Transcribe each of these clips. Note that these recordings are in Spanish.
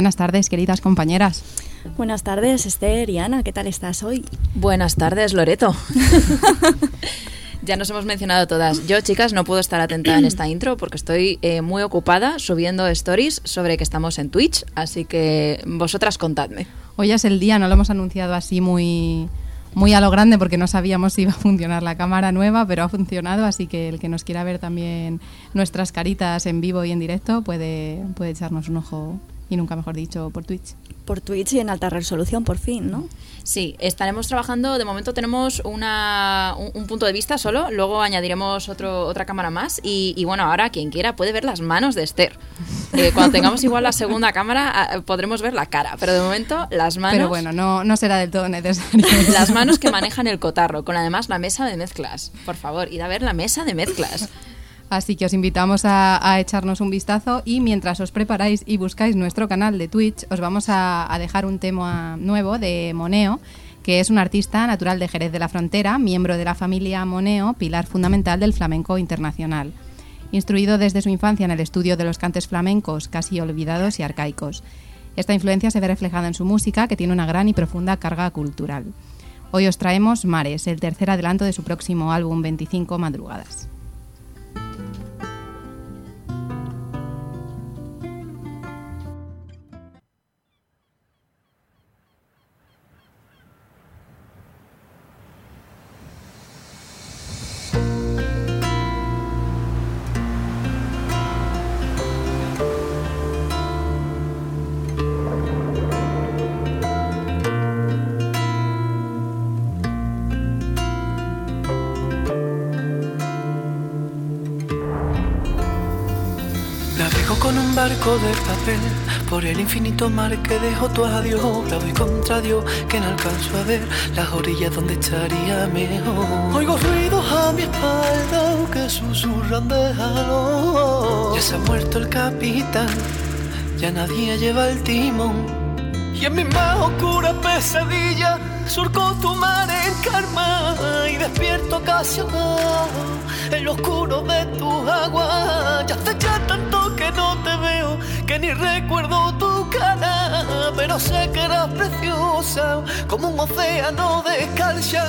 Buenas tardes, queridas compañeras. Buenas tardes, Esther y Ana, ¿qué tal estás hoy? Buenas tardes, Loreto. ya nos hemos mencionado todas. Yo, chicas, no puedo estar atenta en esta intro porque estoy eh, muy ocupada subiendo stories sobre que estamos en Twitch, así que vosotras contadme. Hoy es el día, no lo hemos anunciado así muy, muy a lo grande porque no sabíamos si iba a funcionar la cámara nueva, pero ha funcionado, así que el que nos quiera ver también nuestras caritas en vivo y en directo puede, puede echarnos un ojo y nunca mejor dicho por Twitch. Por Twitch y en alta resolución, por fin, ¿no? Sí, estaremos trabajando, de momento tenemos una, un, punto de vista solo, luego añadiremos otro, otra cámara más y, bueno, ahora quien quiera puede ver las manos de Esther. Eh, cuando tengamos igual la segunda cámara ah, podremos ver la cara, pero de momento las manos... Pero bueno, no, no será del todo necesario. las manos que manejan el cotarro, con además la mesa de mezclas. Por favor, id a ver la mesa de mezclas. Así que os invitamos a, echarnos un vistazo y mientras os preparáis y buscáis nuestro canal de Twitch, os vamos a, dejar un tema nuevo de Moneo, que es un artista natural de Jerez de la Frontera, miembro de la familia Moneo, pilar fundamental del flamenco internacional. Instruido desde su infancia en el estudio de los cantes flamencos, casi olvidados y arcaicos. Esta influencia se ve reflejada en su música, que tiene una gran y profunda carga cultural. Hoy os traemos Mares, el tercer adelanto de su próximo álbum 25 Madrugadas. Por el infinito mar que dejó tu adiós. La voy contra Dios que no alcanzo a ver las orillas donde estaría mejor. Oigo ruidos a mi espalda que susurran de halo. Ya se ha muerto el capitán, ya nadie lleva el timón. Y en mi más oscura pesadilla surco tu mar en karma y despierto casi abajo en lo oscuro de tu agua. Ya hace ya tanto que no te veo que ni recuerdo tu cara, pero sé que eras preciosa como un océano de calcha.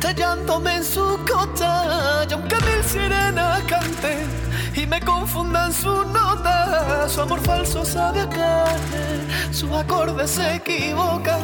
Estallándome en su costa. Y aunque mil sirenas canten y me confundan sus notas, su amor falso sabe a sus acordes se equivocan.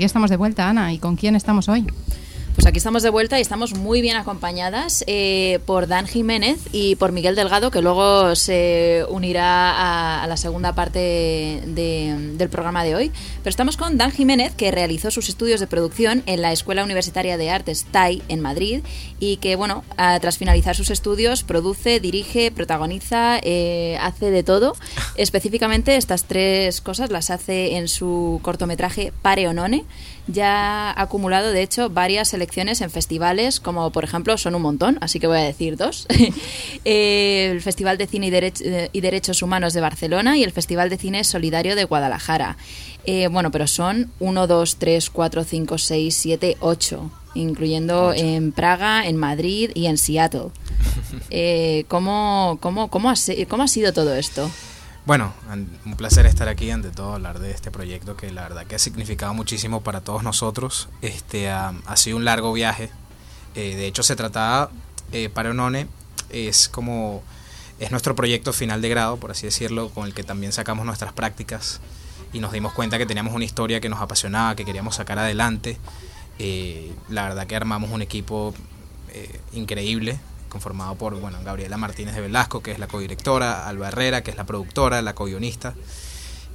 Aquí estamos de vuelta, Ana. ¿Y con quién estamos hoy? Aquí estamos de vuelta y estamos muy bien acompañadas eh, por Dan Jiménez y por Miguel Delgado, que luego se unirá a, a la segunda parte de- del programa de hoy. Pero estamos con Dan Jiménez, que realizó sus estudios de producción en la Escuela Universitaria de Artes TAI en Madrid y que, bueno, a- tras finalizar sus estudios, produce, dirige, protagoniza, eh, hace de todo. Específicamente estas tres cosas las hace en su cortometraje Pare o None. Ya ha acumulado, de hecho, varias selecciones en festivales, como por ejemplo son un montón, así que voy a decir dos. Eh, el Festival de Cine y, Derech- eh, y Derechos Humanos de Barcelona y el Festival de Cine Solidario de Guadalajara. Eh, bueno, pero son 1, 2, 3, 4, 5, 6, 7, 8, incluyendo en Praga, en Madrid y en Seattle. Eh, ¿cómo, cómo, cómo, ha, ¿Cómo ha sido todo esto? Bueno, un placer estar aquí, ante todo hablar de este proyecto que la verdad que ha significado muchísimo para todos nosotros. Este ha, sido un largo viaje. Eh, de hecho, se trataba eh, para Onone es como es nuestro proyecto final de grado, por así decirlo, con el que también sacamos nuestras prácticas y nos dimos cuenta que teníamos una historia que nos apasionaba, que queríamos sacar adelante. Eh, la verdad que armamos un equipo eh, increíble, conformado por bueno, Gabriela Martínez de Velasco, que es la codirectora, Alba Herrera, que es la productora, la co-guionista.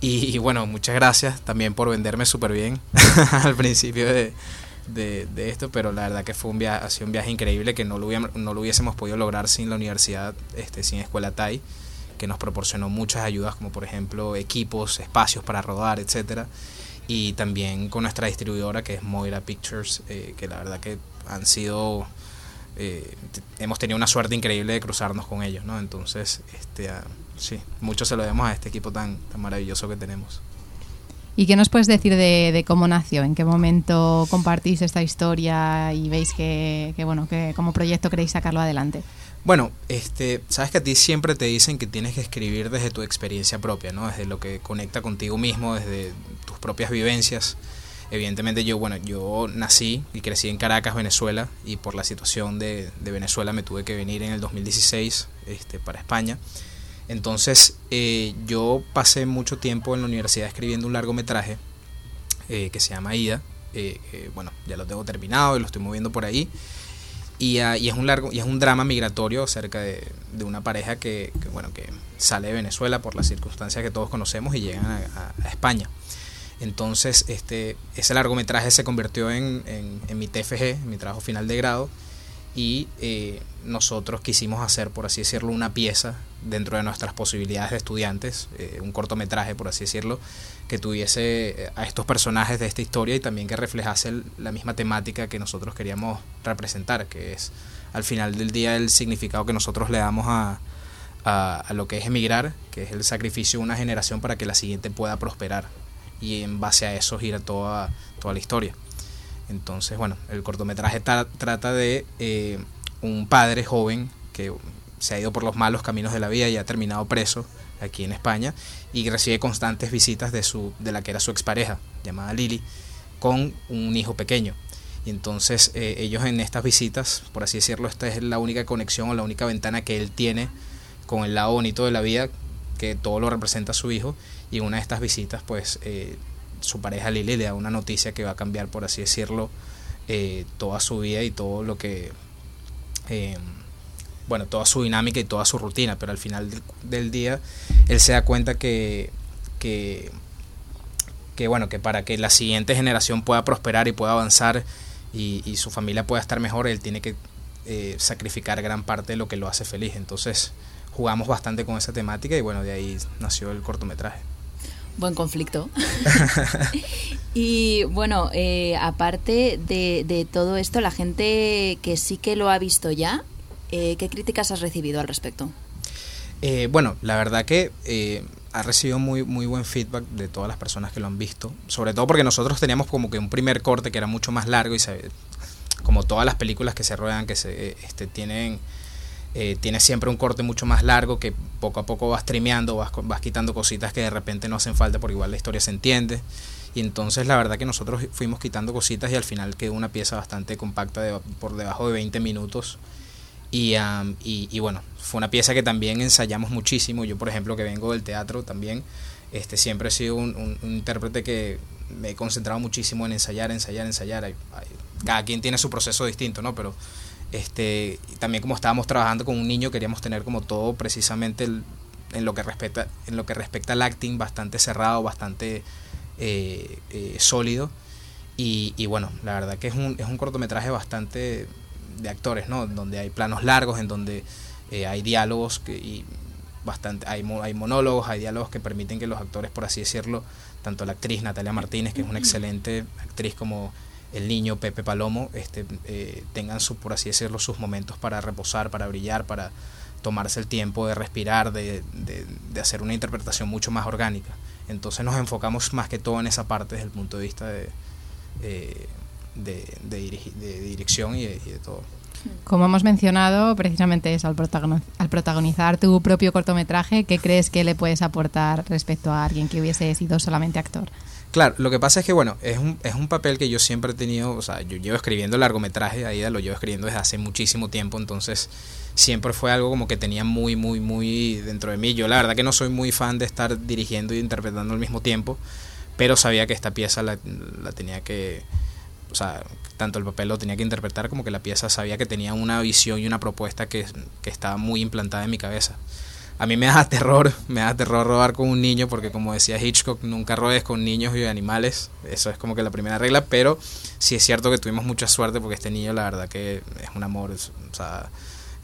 Y, y bueno, muchas gracias también por venderme súper bien al principio de, de, de esto, pero la verdad que fue un viaje, ha sido un viaje increíble que no lo, hubiéramos- no lo hubiésemos podido lograr sin la universidad, este, sin Escuela TAI, que nos proporcionó muchas ayudas, como por ejemplo equipos, espacios para rodar, etcétera y también con nuestra distribuidora que es Moira Pictures, eh, que la verdad que han sido, eh, hemos tenido una suerte increíble de cruzarnos con ellos, ¿no? Entonces, este, ah, sí, mucho se lo debemos a este equipo tan, tan maravilloso que tenemos. ¿Y qué nos puedes decir de, de cómo nació? ¿En qué momento compartís esta historia y veis que, que, bueno, que como proyecto queréis sacarlo adelante? Bueno, este, sabes que a ti siempre te dicen que tienes que escribir desde tu experiencia propia, ¿no? Desde lo que conecta contigo mismo, desde tus propias vivencias. Evidentemente yo, bueno, yo nací y crecí en Caracas, Venezuela, y por la situación de, de Venezuela me tuve que venir en el 2016 este, para España. Entonces eh, yo pasé mucho tiempo en la universidad escribiendo un largometraje eh, que se llama Ida. eh, que, bueno, ya lo tengo terminado y lo estoy moviendo por ahí. Y, ah, y es un largo y es un drama migratorio acerca de, de una pareja que, que, bueno que sale de Venezuela por las circunstancias que todos conocemos y llegan a- a España entonces este ese largometraje se convirtió en, mi TFG en mi trabajo final de grado y eh, nosotros quisimos hacer por así decirlo una pieza dentro de nuestras posibilidades de estudiantes eh, un cortometraje por así decirlo que tuviese eh, a estos personajes de esta historia y también que reflejase la misma temática que nosotros queríamos representar, que es al final del día el significado que nosotros le damos a, a lo que es emigrar, que es el sacrificio de una generación para que la siguiente pueda prosperar. Y en base a eso gira toda, toda la historia. Entonces, bueno, el cortometraje tra- trata de eh, un padre joven que se ha ido por los malos caminos de la vida y ha terminado preso aquí en España y recibe constantes visitas de su de la que era su expareja llamada Lily con un hijo pequeño y entonces eh, ellos en estas visitas por así decirlo esta es la única conexión o la única ventana que él tiene con el lado bonito de la vida que todo lo representa su hijo y una de estas visitas pues eh, su pareja Lily le da una noticia que va a cambiar por así decirlo eh, toda su vida y todo lo que eh, bueno, toda su dinámica y toda su rutina, pero al final del, día él se da cuenta que, que, que, bueno, que para que la siguiente generación pueda prosperar y pueda avanzar y, y su familia pueda estar mejor, él tiene que eh, sacrificar gran parte de lo que lo hace feliz. Entonces jugamos bastante con esa temática y bueno, de ahí nació el cortometraje. Buen conflicto. y bueno, eh, aparte de, de todo esto, la gente que sí que lo ha visto ya, eh, ¿qué críticas has recibido al respecto? Eh, bueno, la verdad que eh, ha recibido muy, muy buen feedback de todas las personas que lo han visto. Sobre todo porque nosotros teníamos como que un primer corte que era mucho más largo y se, como todas las películas que se ruedan, que se este, tienen eh, tienes siempre un corte mucho más largo que poco a poco vas streameando, vas, vas quitando cositas que de repente no hacen falta porque igual la historia se entiende. Y entonces la verdad que nosotros fuimos quitando cositas y al final quedó una pieza bastante compacta de, por debajo de 20 minutos. Y, y, bueno, fue una pieza que también ensayamos muchísimo. Yo, por ejemplo, que vengo del teatro también, este, siempre he sido un, un- intérprete que me he concentrado muchísimo en ensayar, ensayar, ensayar. Hay- cada quien tiene su proceso distinto, ¿no? Pero este, también como estábamos trabajando con un niño, queríamos tener como todo precisamente el- en lo que respecta, en lo que respecta al acting, bastante cerrado, bastante eh, eh, sólido. Y, y bueno, la verdad que es un, es un cortometraje bastante de actores, ¿no? Donde hay planos largos, en donde eh, hay diálogos que, y bastante, hay, hay monólogos, hay diálogos que permiten que los actores, por así decirlo, tanto la actriz Natalia Martínez, que es una excelente actriz, como el niño Pepe Palomo, este, eh, tengan su, por así decirlo, sus momentos para reposar, para brillar, para tomarse el tiempo de respirar, de, de- hacer una interpretación mucho más orgánica. Entonces nos enfocamos más que todo en esa parte desde el punto de vista de, eh, de, de dirección y de, y todo. Como hemos mencionado, precisamente eso, al, al protagonizar tu propio cortometraje, ¿qué crees que le puedes aportar respecto a alguien que hubiese sido solamente actor? Claro, lo que pasa es que, bueno, es un, es un papel que yo siempre he tenido, o sea, yo llevo escribiendo largometraje, Aida lo llevo escribiendo desde hace muchísimo tiempo, entonces siempre fue algo como que tenía muy, muy, muy dentro de mí. Yo la verdad que no soy muy fan de estar dirigiendo y interpretando al mismo tiempo, pero sabía que esta pieza la, la tenía que, o sea, tanto el papel lo tenía que interpretar como que la pieza sabía que tenía una visión y una propuesta que, que estaba muy implantada en mi cabeza. A mí me da terror, me da terror robar con un niño porque como decía Hitchcock, nunca robes con niños y animales, eso es como que la primera regla, pero sí es cierto que tuvimos mucha suerte porque este niño la verdad que es un amor, o sea,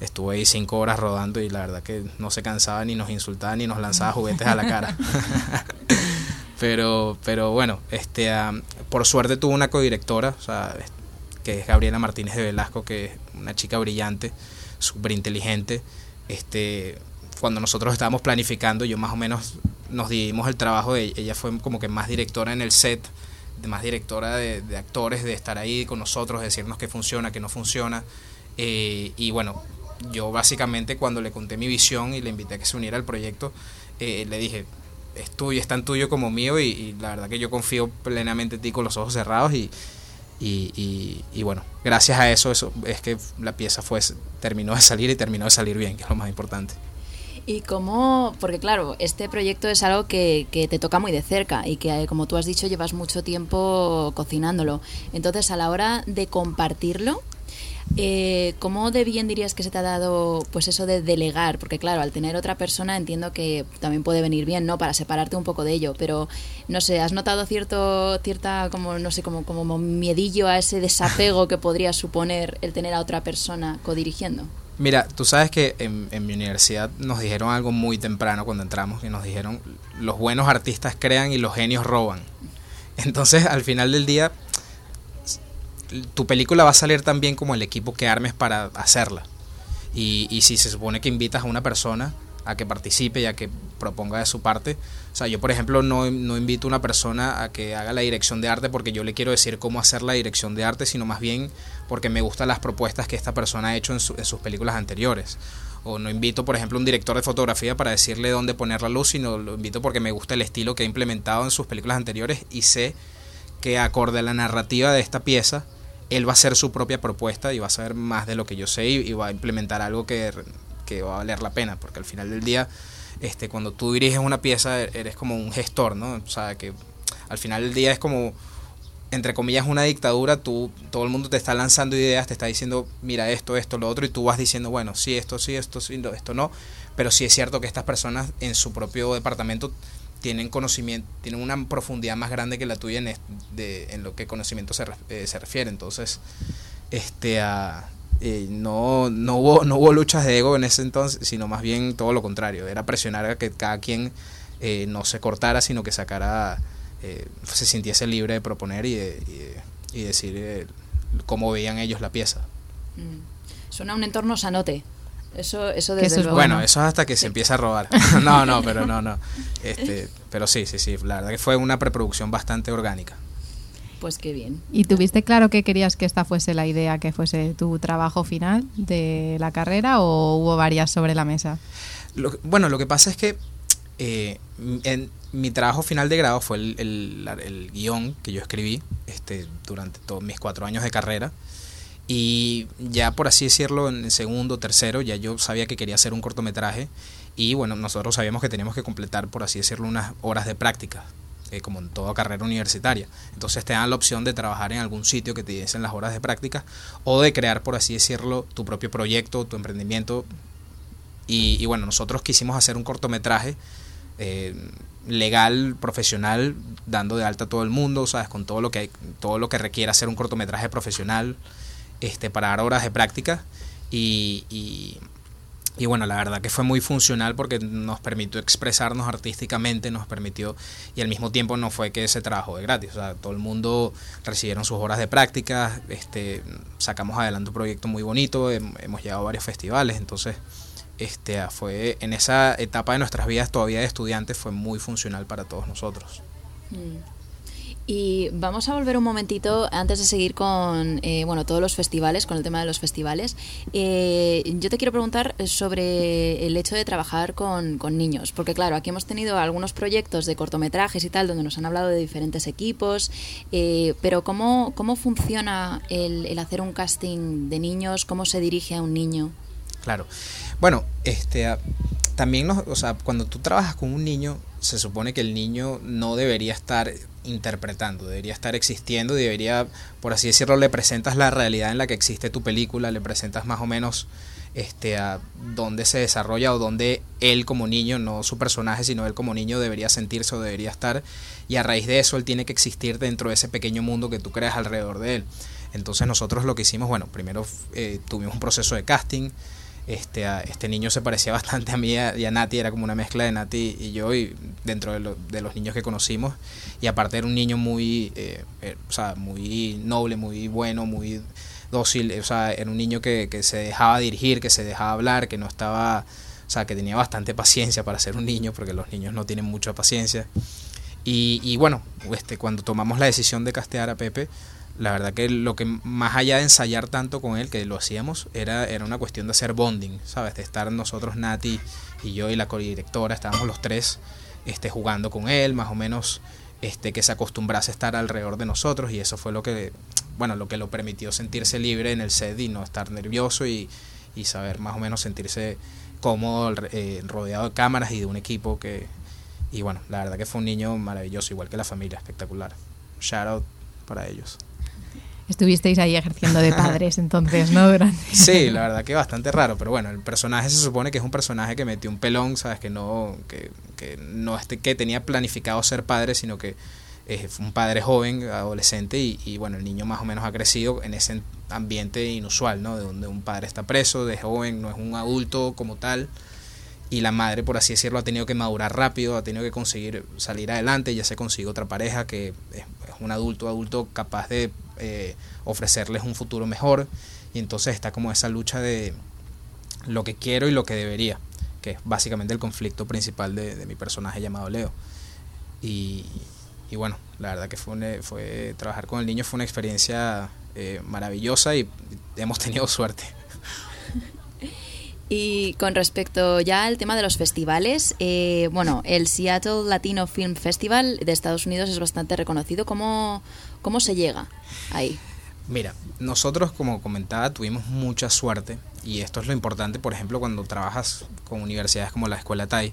estuve ahí cinco horas rodando y la verdad que no se cansaba ni nos insultaba ni nos lanzaba juguetes a la cara. pero, pero bueno, este, am, por suerte tuvo una codirectora, o sea, que es Gabriela Martínez de Velasco, que es una chica brillante, súper inteligente. Este, cuando nosotros estábamos planificando, yo más o menos nos dividimos el trabajo de ella fue como que más directora en el set, más directora de, de actores, de estar ahí con nosotros, de decirnos qué funciona, qué no funciona. Eh, y bueno, yo básicamente cuando le conté mi visión y le invité a que se uniera al proyecto, eh, le dije, es tuyo, es tan tuyo como mío y, y la verdad que yo confío plenamente en ti con los ojos cerrados y, y, y- y bueno, gracias a eso, eso es que la pieza fue terminó de salir y terminó de salir bien, que es lo más importante. Y cómo, porque claro, este proyecto es algo que, que te toca muy de cerca y que, eh, como tú has dicho, llevas mucho tiempo cocinándolo. Entonces, a la hora de compartirlo, eh, ¿cómo de bien dirías que se te ha dado pues eso de delegar? Porque claro, al tener otra persona entiendo que también puede venir bien, ¿no? Para separarte un poco de ello, pero no sé, ¿has notado cierto, cierta, como, no sé, como, como miedillo a ese desapego que podría suponer el tener a otra persona codirigiendo? Mira, tú sabes que en, mi universidad nos dijeron algo muy temprano cuando entramos, que nos dijeron, los buenos artistas crean y los genios roban. Entonces, al final del día, tu película va a salir tan bien como el equipo que armes para hacerla. Y, y si se supone que invitas a una persona a que participe y a que proponga de su parte, o sea, yo por ejemplo no, no invito a una persona a que haga la dirección de arte porque yo le quiero decir cómo hacer la dirección de arte, sino más bien porque me gustan las propuestas que esta persona ha hecho en, su- en sus películas anteriores. O no invito, por ejemplo, a un director de fotografía para decirle dónde poner la luz, sino lo invito porque me gusta el estilo que ha implementado en sus películas anteriores y sé que acorde a la narrativa de esta pieza, él va a hacer su propia propuesta y va a saber más de lo que yo sé y va a implementar algo que, que va a valer la pena, porque al final del día, este, cuando tú diriges una pieza, eres como un gestor, ¿no? O sea, que al final del día es como, entre comillas, una dictadura, tú, todo el mundo te está lanzando ideas, te está diciendo, mira esto, esto, lo otro, y tú vas diciendo, bueno, sí, esto sí, esto sí, esto no, pero sí es cierto que estas personas en su propio departamento tienen conocimiento, tienen una profundidad más grande que la tuya en, de, en lo que conocimiento se, eh, se refiere. Entonces, este ah, eh, no, no, hubo, no hubo luchas de ego en ese entonces, sino más bien todo lo contrario. Era presionar a que cada quien eh, no se cortara, sino que sacara, eh, se sintiese libre de proponer y, de- y, de- y decir eh, cómo veían ellos la pieza. Mm. Suena un entorno sanote. Eso, eso Que desde eso es luego. Bueno, eso es hasta que se empieza a robar. no, no, pero no, no. Este, pero sí, sí, sí. La verdad que fue una preproducción bastante orgánica. Pues qué bien. ¿Y tuviste claro que querías que esta fuese la idea, que fuese tu trabajo final de la carrera o hubo varias sobre la mesa? Lo bueno, lo que pasa es que eh, en, mi trabajo final de grado fue el, el guion que yo escribí este, durante todos mis cuatro años de carrera. Y ya por así decirlo, en el segundo, tercero, ya yo sabía que quería hacer un cortometraje y bueno, nosotros sabíamos que teníamos que completar, por así decirlo, unas horas de práctica, eh, como en toda carrera universitaria. Entonces te dan la opción de trabajar en algún sitio que te diesen las horas de práctica o de crear, por así decirlo, tu propio proyecto, tu emprendimiento. Y, bueno, nosotros quisimos hacer un cortometraje eh, legal, profesional, dando de alta a todo el mundo, ¿sabes? Con todo lo que, todo lo que requiere hacer un cortometraje profesional este, para dar horas de práctica. Y, y, bueno, la verdad que fue muy funcional porque nos permitió expresarnos artísticamente, nos permitió, y al mismo tiempo no fue que se trabajó de gratis, o sea, todo el mundo recibieron sus horas de práctica, este, sacamos adelante un proyecto muy bonito, hemos llegado a varios festivales, entonces este, fue en esa etapa de nuestras vidas todavía de estudiantes fue muy funcional para todos nosotros. Mm. Y vamos a volver un momentito antes de seguir con eh, bueno todos los festivales, con el tema de los festivales. Eh, yo te quiero preguntar sobre el hecho de trabajar con, niños, porque claro, aquí hemos tenido algunos proyectos de cortometrajes y tal, donde nos han hablado de diferentes equipos, eh, pero ¿cómo, cómo funciona el, el hacer un casting de niños? ¿Cómo se dirige a un niño? Claro. Bueno, este, también, nos, o sea, cuando tú trabajas con un niño, se supone que el niño no debería estar interpretando, debería estar existiendo, debería, por así decirlo, le presentas la realidad en la que existe tu película, le presentas más o menos este, a dónde se desarrolla o dónde él como niño, no su personaje, sino él como niño debería sentirse o debería estar. Y a raíz de eso él tiene que existir dentro de ese pequeño mundo que tú creas alrededor de él. Entonces nosotros lo que hicimos, bueno, primero eh, tuvimos un proceso de casting, este, este niño se parecía bastante a mí y a Nati, era como una mezcla de Nati y yo, y dentro de, de los niños que conocimos. Y aparte era un niño muy, eh, eh, o sea, muy noble, muy bueno, muy dócil. O sea, era un niño que, que se dejaba dirigir, que se dejaba hablar, que no estaba, o sea, que tenía bastante paciencia para ser un niño, porque los niños no tienen mucha paciencia. Y, y bueno, este, cuando tomamos la decisión de castear a Pepe, la verdad que lo que más allá de ensayar tanto con él, que lo hacíamos, era, era una cuestión de hacer bonding, ¿sabes? De estar nosotros, Nati y yo y la codirectora, estábamos los tres este, jugando con él, más o menos este, que se acostumbrase a estar alrededor de nosotros y eso fue lo que, bueno, lo que lo permitió sentirse libre en el set y no estar nervioso y, y saber más o menos sentirse cómodo eh, rodeado de cámaras y de un equipo que, y bueno, la verdad que fue un niño maravilloso, igual que la familia, espectacular. Shout out para ellos. Estuvisteis ahí ejerciendo de padres entonces, ¿no? Durante... Sí, la verdad que bastante raro, pero bueno, el personaje se supone que es un personaje que metió un pelón, ¿sabes? Que no, que, que no este, que tenía planificado ser padre, sino que es un padre joven, adolescente, y, y, bueno, el niño más o menos ha crecido en ese ambiente inusual, ¿no? De donde un padre está preso, de joven, no es un adulto como tal, y la madre, por así decirlo, ha tenido que madurar rápido, ha tenido que conseguir salir adelante, ya se consigue otra pareja que es, un adulto, adulto capaz de eh, ofrecerles un futuro mejor, y entonces está como esa lucha de lo que quiero y lo que debería, que es básicamente el conflicto principal de, mi personaje llamado Leo. Y, y, bueno, la verdad que fue, fue trabajar con el niño fue una experiencia eh, maravillosa y hemos tenido suerte. Y con respecto ya al tema de los festivales, eh, bueno, el Seattle Latino Film Festival de Estados Unidos es bastante reconocido. ¿Cómo, cómo se llega ahí? Mira, nosotros como comentaba tuvimos mucha suerte y esto es lo importante, por ejemplo, cuando trabajas con universidades como la Escuela TAI,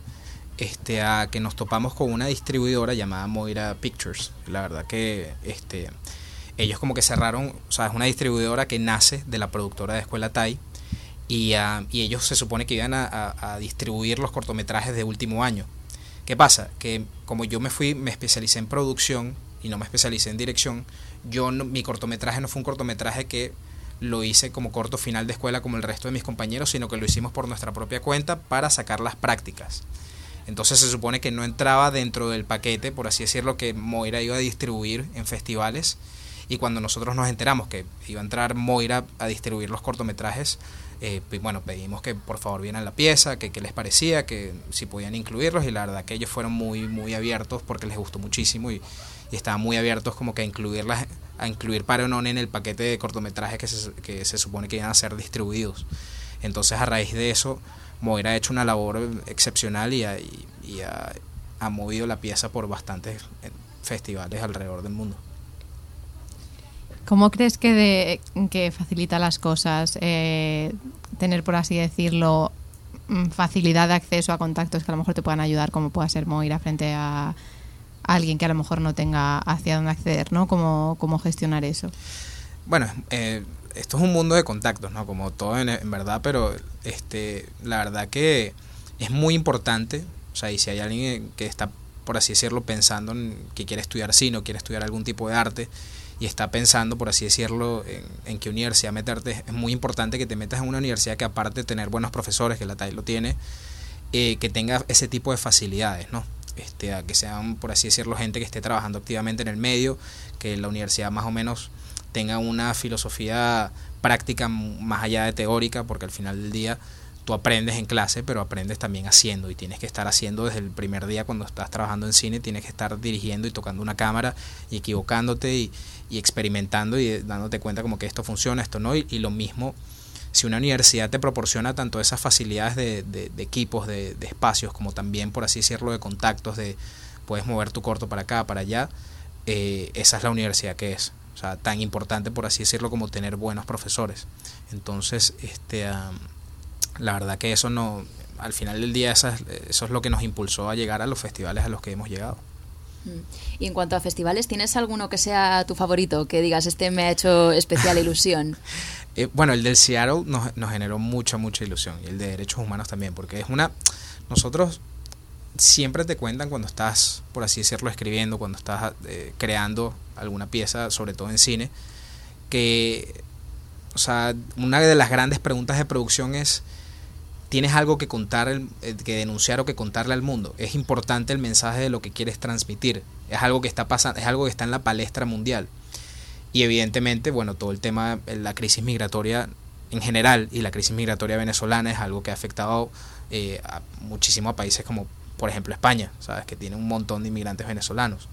este, a que nos topamos con una distribuidora llamada Moira Pictures. La verdad que este, ellos como que cerraron, o sea, es una distribuidora que nace de la productora de Escuela TAI y, uh, ellos se supone que iban a, distribuir los cortometrajes de último año. ¿Qué pasa? Que como yo me fui, me especialicé en producción y no me especialicé en dirección, yo mi cortometraje no fue un cortometraje que lo hice como corto final de escuela como el resto de mis compañeros, sino que lo hicimos por nuestra propia cuenta para sacar las prácticas. Entonces se supone que no entraba dentro del paquete, por así decirlo, que Moira iba a distribuir en festivales. Y cuando nosotros nos enteramos que iba a entrar Moira a distribuir los cortometrajes, eh, bueno, pedimos que por favor vieran la pieza, que qué les parecía, que si podían incluirlos y la verdad que ellos fueron muy, muy abiertos porque les gustó muchísimo y, estaban muy abiertos como que a incluirlas, a incluir Parenon en el paquete de cortometrajes que se, que se supone que iban a ser distribuidos. Entonces a raíz de eso, Moira ha hecho una labor excepcional y, y ha, ha movido la pieza por bastantes eh, festivales alrededor del mundo. ¿Cómo crees que, de, que facilita las cosas eh, tener, por así decirlo, mm, facilidad de acceso a contactos que a lo mejor te puedan ayudar, como pueda ser Moira, frente a alguien que a lo mejor no tenga hacia dónde acceder, ¿no? ¿Cómo, cómo gestionar eso? Bueno, eh, esto es un mundo de contactos, ¿no? Como todo en, en, verdad, pero este, la verdad que es muy importante, o sea, y si hay alguien que está, por así decirlo, pensando en que quiere estudiar cine o quiere estudiar algún tipo de arte, y está pensando, por así decirlo, en, qué universidad meterte, es muy importante que te metas en una universidad que aparte de tener buenos profesores, que la TAI lo tiene, eh, que tenga ese tipo de facilidades, ¿no? Este, que sean, por así decirlo, gente que esté trabajando activamente en el medio, que la universidad más o menos tenga una filosofía práctica más allá de teórica, porque al final del día tú aprendes en clase, pero aprendes también haciendo y tienes que estar haciendo desde el primer día cuando estás trabajando en cine, tienes que estar dirigiendo y tocando una cámara y equivocándote y, y experimentando y dándote cuenta como que esto funciona, esto no, y, y, lo mismo si una universidad te proporciona tanto esas facilidades de, de, de equipos, de, espacios, como también, por así decirlo, de contactos, de puedes mover tu corto para acá, para allá, eh, esa es la universidad que es. O sea, tan importante, por así decirlo, como tener buenos profesores. Entonces, este, um, la verdad que eso no, al final del día, eso es, eso es lo que nos impulsó a llegar a los festivales a los que hemos llegado. Y en cuanto a festivales, ¿tienes alguno que sea tu favorito? Que digas, este me ha hecho especial ilusión. eh, bueno, el del Seattle nos, nos, generó mucha, mucha ilusión. Y el de derechos humanos también, porque es una... Nosotros siempre te cuentan cuando estás, por así decirlo, escribiendo, cuando estás eh, creando alguna pieza, sobre todo en cine, que, o sea, una de las grandes preguntas de producción es, tienes algo que contar, que denunciar o que contarle al mundo. Es importante el mensaje de lo que quieres transmitir. Es algo que está pasando, es algo que está en la palestra mundial. Y evidentemente, bueno, todo el tema, la crisis migratoria en general y la crisis migratoria venezolana es algo que ha afectado eh, muchísimo a países como, por ejemplo, España, sabes que tiene un montón de inmigrantes venezolanos.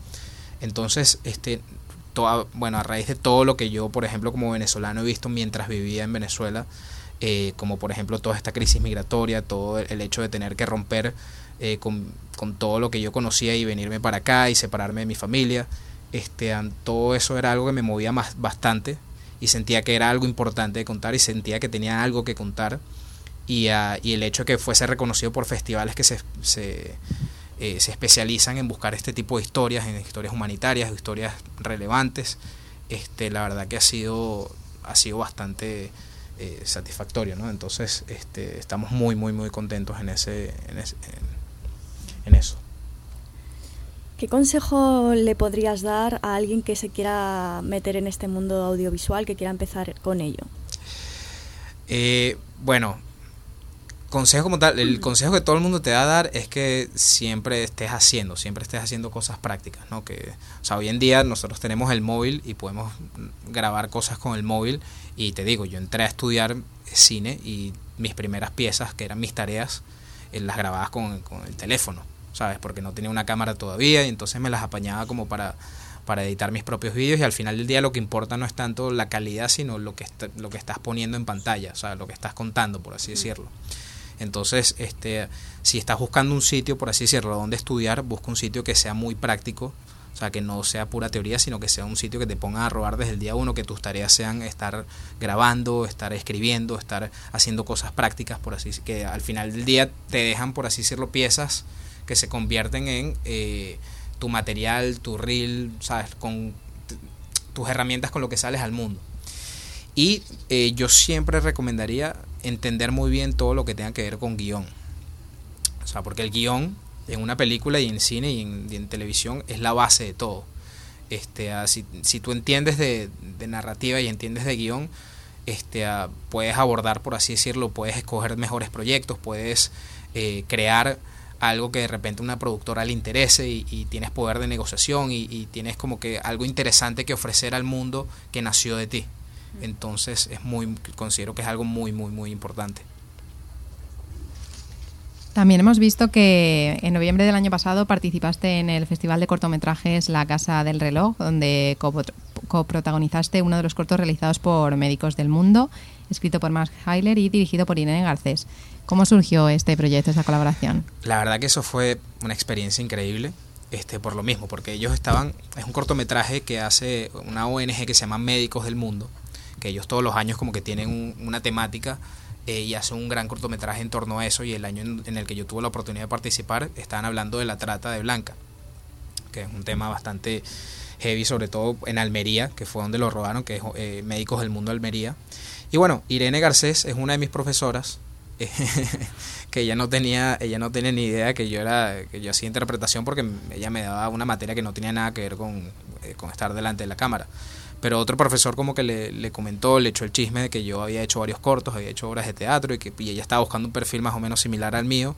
Entonces, este, toda, bueno, a raíz de todo lo que yo, por ejemplo, como venezolano he visto mientras vivía en Venezuela, eh, como por ejemplo toda esta crisis migratoria, todo el hecho de tener que romper eh, con, con, todo lo que yo conocía y venirme para acá y separarme de mi familia, este, todo eso era algo que me movía más, bastante y sentía que era algo importante de contar y sentía que tenía algo que contar. Y, uh, y el hecho de que fuese reconocido por festivales que se, se, eh, se especializan en buscar este tipo de historias, en historias humanitarias, historias relevantes, este, la verdad que ha sido, ha sido bastante eh, satisfactorio, ¿no? Entonces, este, estamos muy, muy, muy contentos en ese, en, ese, en, en, eso. ¿Qué consejo le podrías dar a alguien que se quiera meter en este mundo audiovisual, que quiera empezar con ello? Eh, bueno, consejo como tal, el consejo que todo el mundo te va a dar es que siempre estés haciendo, siempre estés haciendo cosas prácticas, ¿no? Que, o sea, hoy en día nosotros tenemos el móvil y podemos grabar cosas con el móvil y te digo, yo entré a estudiar cine y mis primeras piezas, que eran mis tareas, eh, las grababa con, con, el teléfono, ¿sabes? Porque no tenía una cámara todavía y entonces me las apañaba como para, para editar mis propios vídeos y al final del día lo que importa no es tanto la calidad, sino lo que, está, lo que estás poniendo en pantalla, o sea, lo que estás contando, por así decirlo. Entonces, este, si estás buscando un sitio, por así decirlo, donde estudiar, busca un sitio que sea muy práctico, o sea, que no sea pura teoría, sino que sea un sitio que te ponga a robar desde el día uno, que tus tareas sean estar grabando, estar escribiendo, estar haciendo cosas prácticas, por así que al final del día te dejan, por así decirlo, piezas que se convierten en eh, tu material, tu reel, ¿sabes? Con tus herramientas con lo que sales al mundo. Y eh, yo siempre recomendaría entender muy bien todo lo que tenga que ver con guion. O sea, porque el guion en una película y en cine y en, y en televisión es la base de todo. Este, si, si, tú entiendes de, de, narrativa y entiendes de guion, este, uh, puedes abordar, por así decirlo, puedes escoger mejores proyectos, puedes eh, crear algo que de repente una productora le interese y, y tienes poder de negociación y, y, tienes como que algo interesante que ofrecer al mundo que nació de ti. Entonces es muy, considero que es algo muy, muy, muy importante. También hemos visto que en noviembre del año pasado participaste en el Festival de Cortometrajes La Casa del Reloj, donde coprotagonizaste uno de los cortos realizados por Médicos del Mundo, escrito por Max Heiler y dirigido por Irene Garcés. ¿Cómo surgió este proyecto, esta colaboración? La verdad que eso fue una experiencia increíble. este, por lo mismo, porque ellos estaban, es un cortometraje que hace una ONG que se llama Médicos del Mundo, que ellos todos los años como que tienen una temática eh, y hacen un gran cortometraje en torno a eso y el año en, el que yo tuve la oportunidad de participar estaban hablando de la trata de Blanca, que es un tema bastante heavy, sobre todo en Almería, que fue donde lo robaron, que es eh, Médicos del Mundo Almería. Y bueno, Irene Garcés es una de mis profesoras, que ella no tenía ella no tenía ni idea que yo era que yo hacía interpretación porque ella me daba una materia que no tenía nada que ver con, eh, con estar delante de la cámara pero otro profesor como que le, comentó, le echó el chisme de que yo había hecho varios cortos, había hecho obras de teatro y que ella estaba buscando un perfil más o menos similar al mío.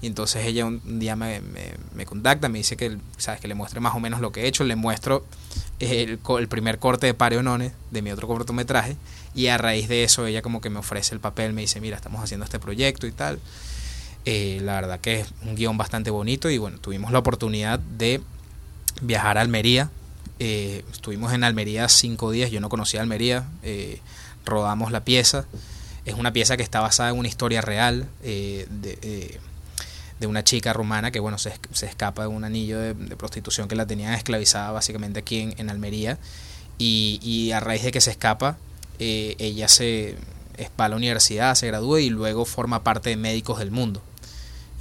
Y entonces ella un día me, me, contacta, me dice que, ¿sabes? que le muestre más o menos lo que he hecho. Le muestro el, el primer corte de Pareonones de mi otro cortometraje y a raíz de eso ella como que me ofrece el papel, me dice, mira, estamos haciendo este proyecto y tal. Eh, la verdad que es un guion bastante bonito y bueno, tuvimos la oportunidad de viajar a Almería. Eh, estuvimos en Almería cinco días, yo no conocía Almería, eh, rodamos la pieza. Es una pieza que está basada en una historia real de, de, una chica rumana que bueno se, se escapa de un anillo de, prostitución que la tenían esclavizada básicamente aquí en, en Almería. Y, y, a raíz de que se escapa, ella se va a la universidad, se gradúa y luego forma parte de Médicos del Mundo.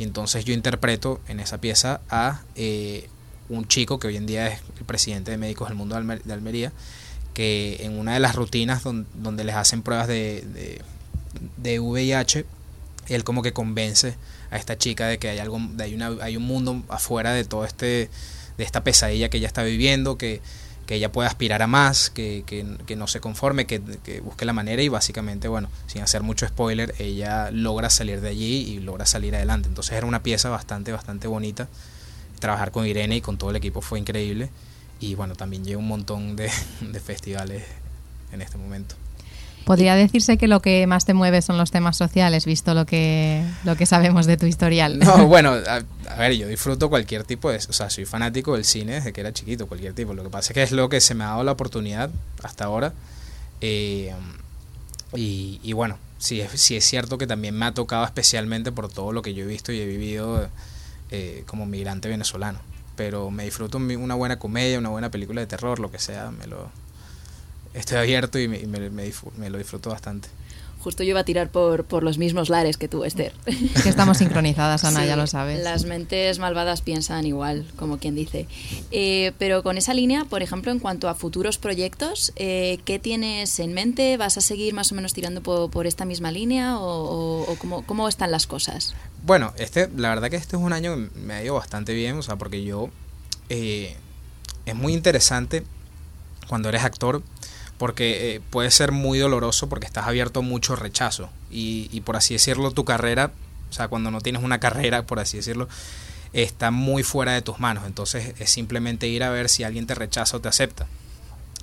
Y entonces yo interpreto en esa pieza a eh, un chico que hoy en día es el presidente de Médicos del Mundo de Almería, que en una de las rutinas donde, les hacen pruebas de, de, VIH, él como que convence a esta chica de que hay algo, de hay, una, hay un mundo afuera de todo este, de esta pesadilla que ella está viviendo, que, que ella pueda aspirar a más, que, que, no se conforme, que, busque la manera y básicamente, bueno, sin hacer mucho spoiler, ella logra salir de allí y logra salir adelante. Entonces era una pieza bastante, bastante bonita. Trabajar con Irene y con todo el equipo fue increíble y bueno, también llevo un montón de, de festivales en este momento. Podría decirse que lo que más te mueve son los temas sociales, visto lo que, lo que sabemos de tu historial. No, bueno, a, ver, yo disfruto cualquier tipo de... O sea, soy fanático del cine desde que era chiquito, cualquier tipo. Lo que pasa es que es lo que se me ha dado la oportunidad hasta ahora. Eh, y, y, bueno, sí, sí es cierto que también me ha tocado especialmente por todo lo que yo he visto y he vivido eh, como migrante venezolano. Pero me disfruto una buena comedia, una buena película de terror, lo que sea, me lo, estoy abierto y me, me, me, lo disfruto bastante. Justo yo iba a tirar por, por los mismos lares que tú, Esther. Que estamos sincronizadas, Ana, ya lo sabes. Las mentes malvadas piensan igual, como quien dice. Eh, pero con esa línea, por ejemplo, en cuanto a futuros proyectos, eh, ¿qué tienes en mente? ¿Vas a seguir más o menos tirando por, por esta misma línea o, o, cómo, cómo, están las cosas? Bueno, este, la verdad que este es un año que me ha ido bastante bien, o sea, porque yo... Eh, es muy interesante cuando eres actor porque eh, puede ser muy doloroso porque estás abierto mucho rechazo y, y, por así decirlo tu carrera, o sea, cuando no tienes una carrera, por así decirlo, está muy fuera de tus manos, entonces es simplemente ir a ver si alguien te rechaza o te acepta.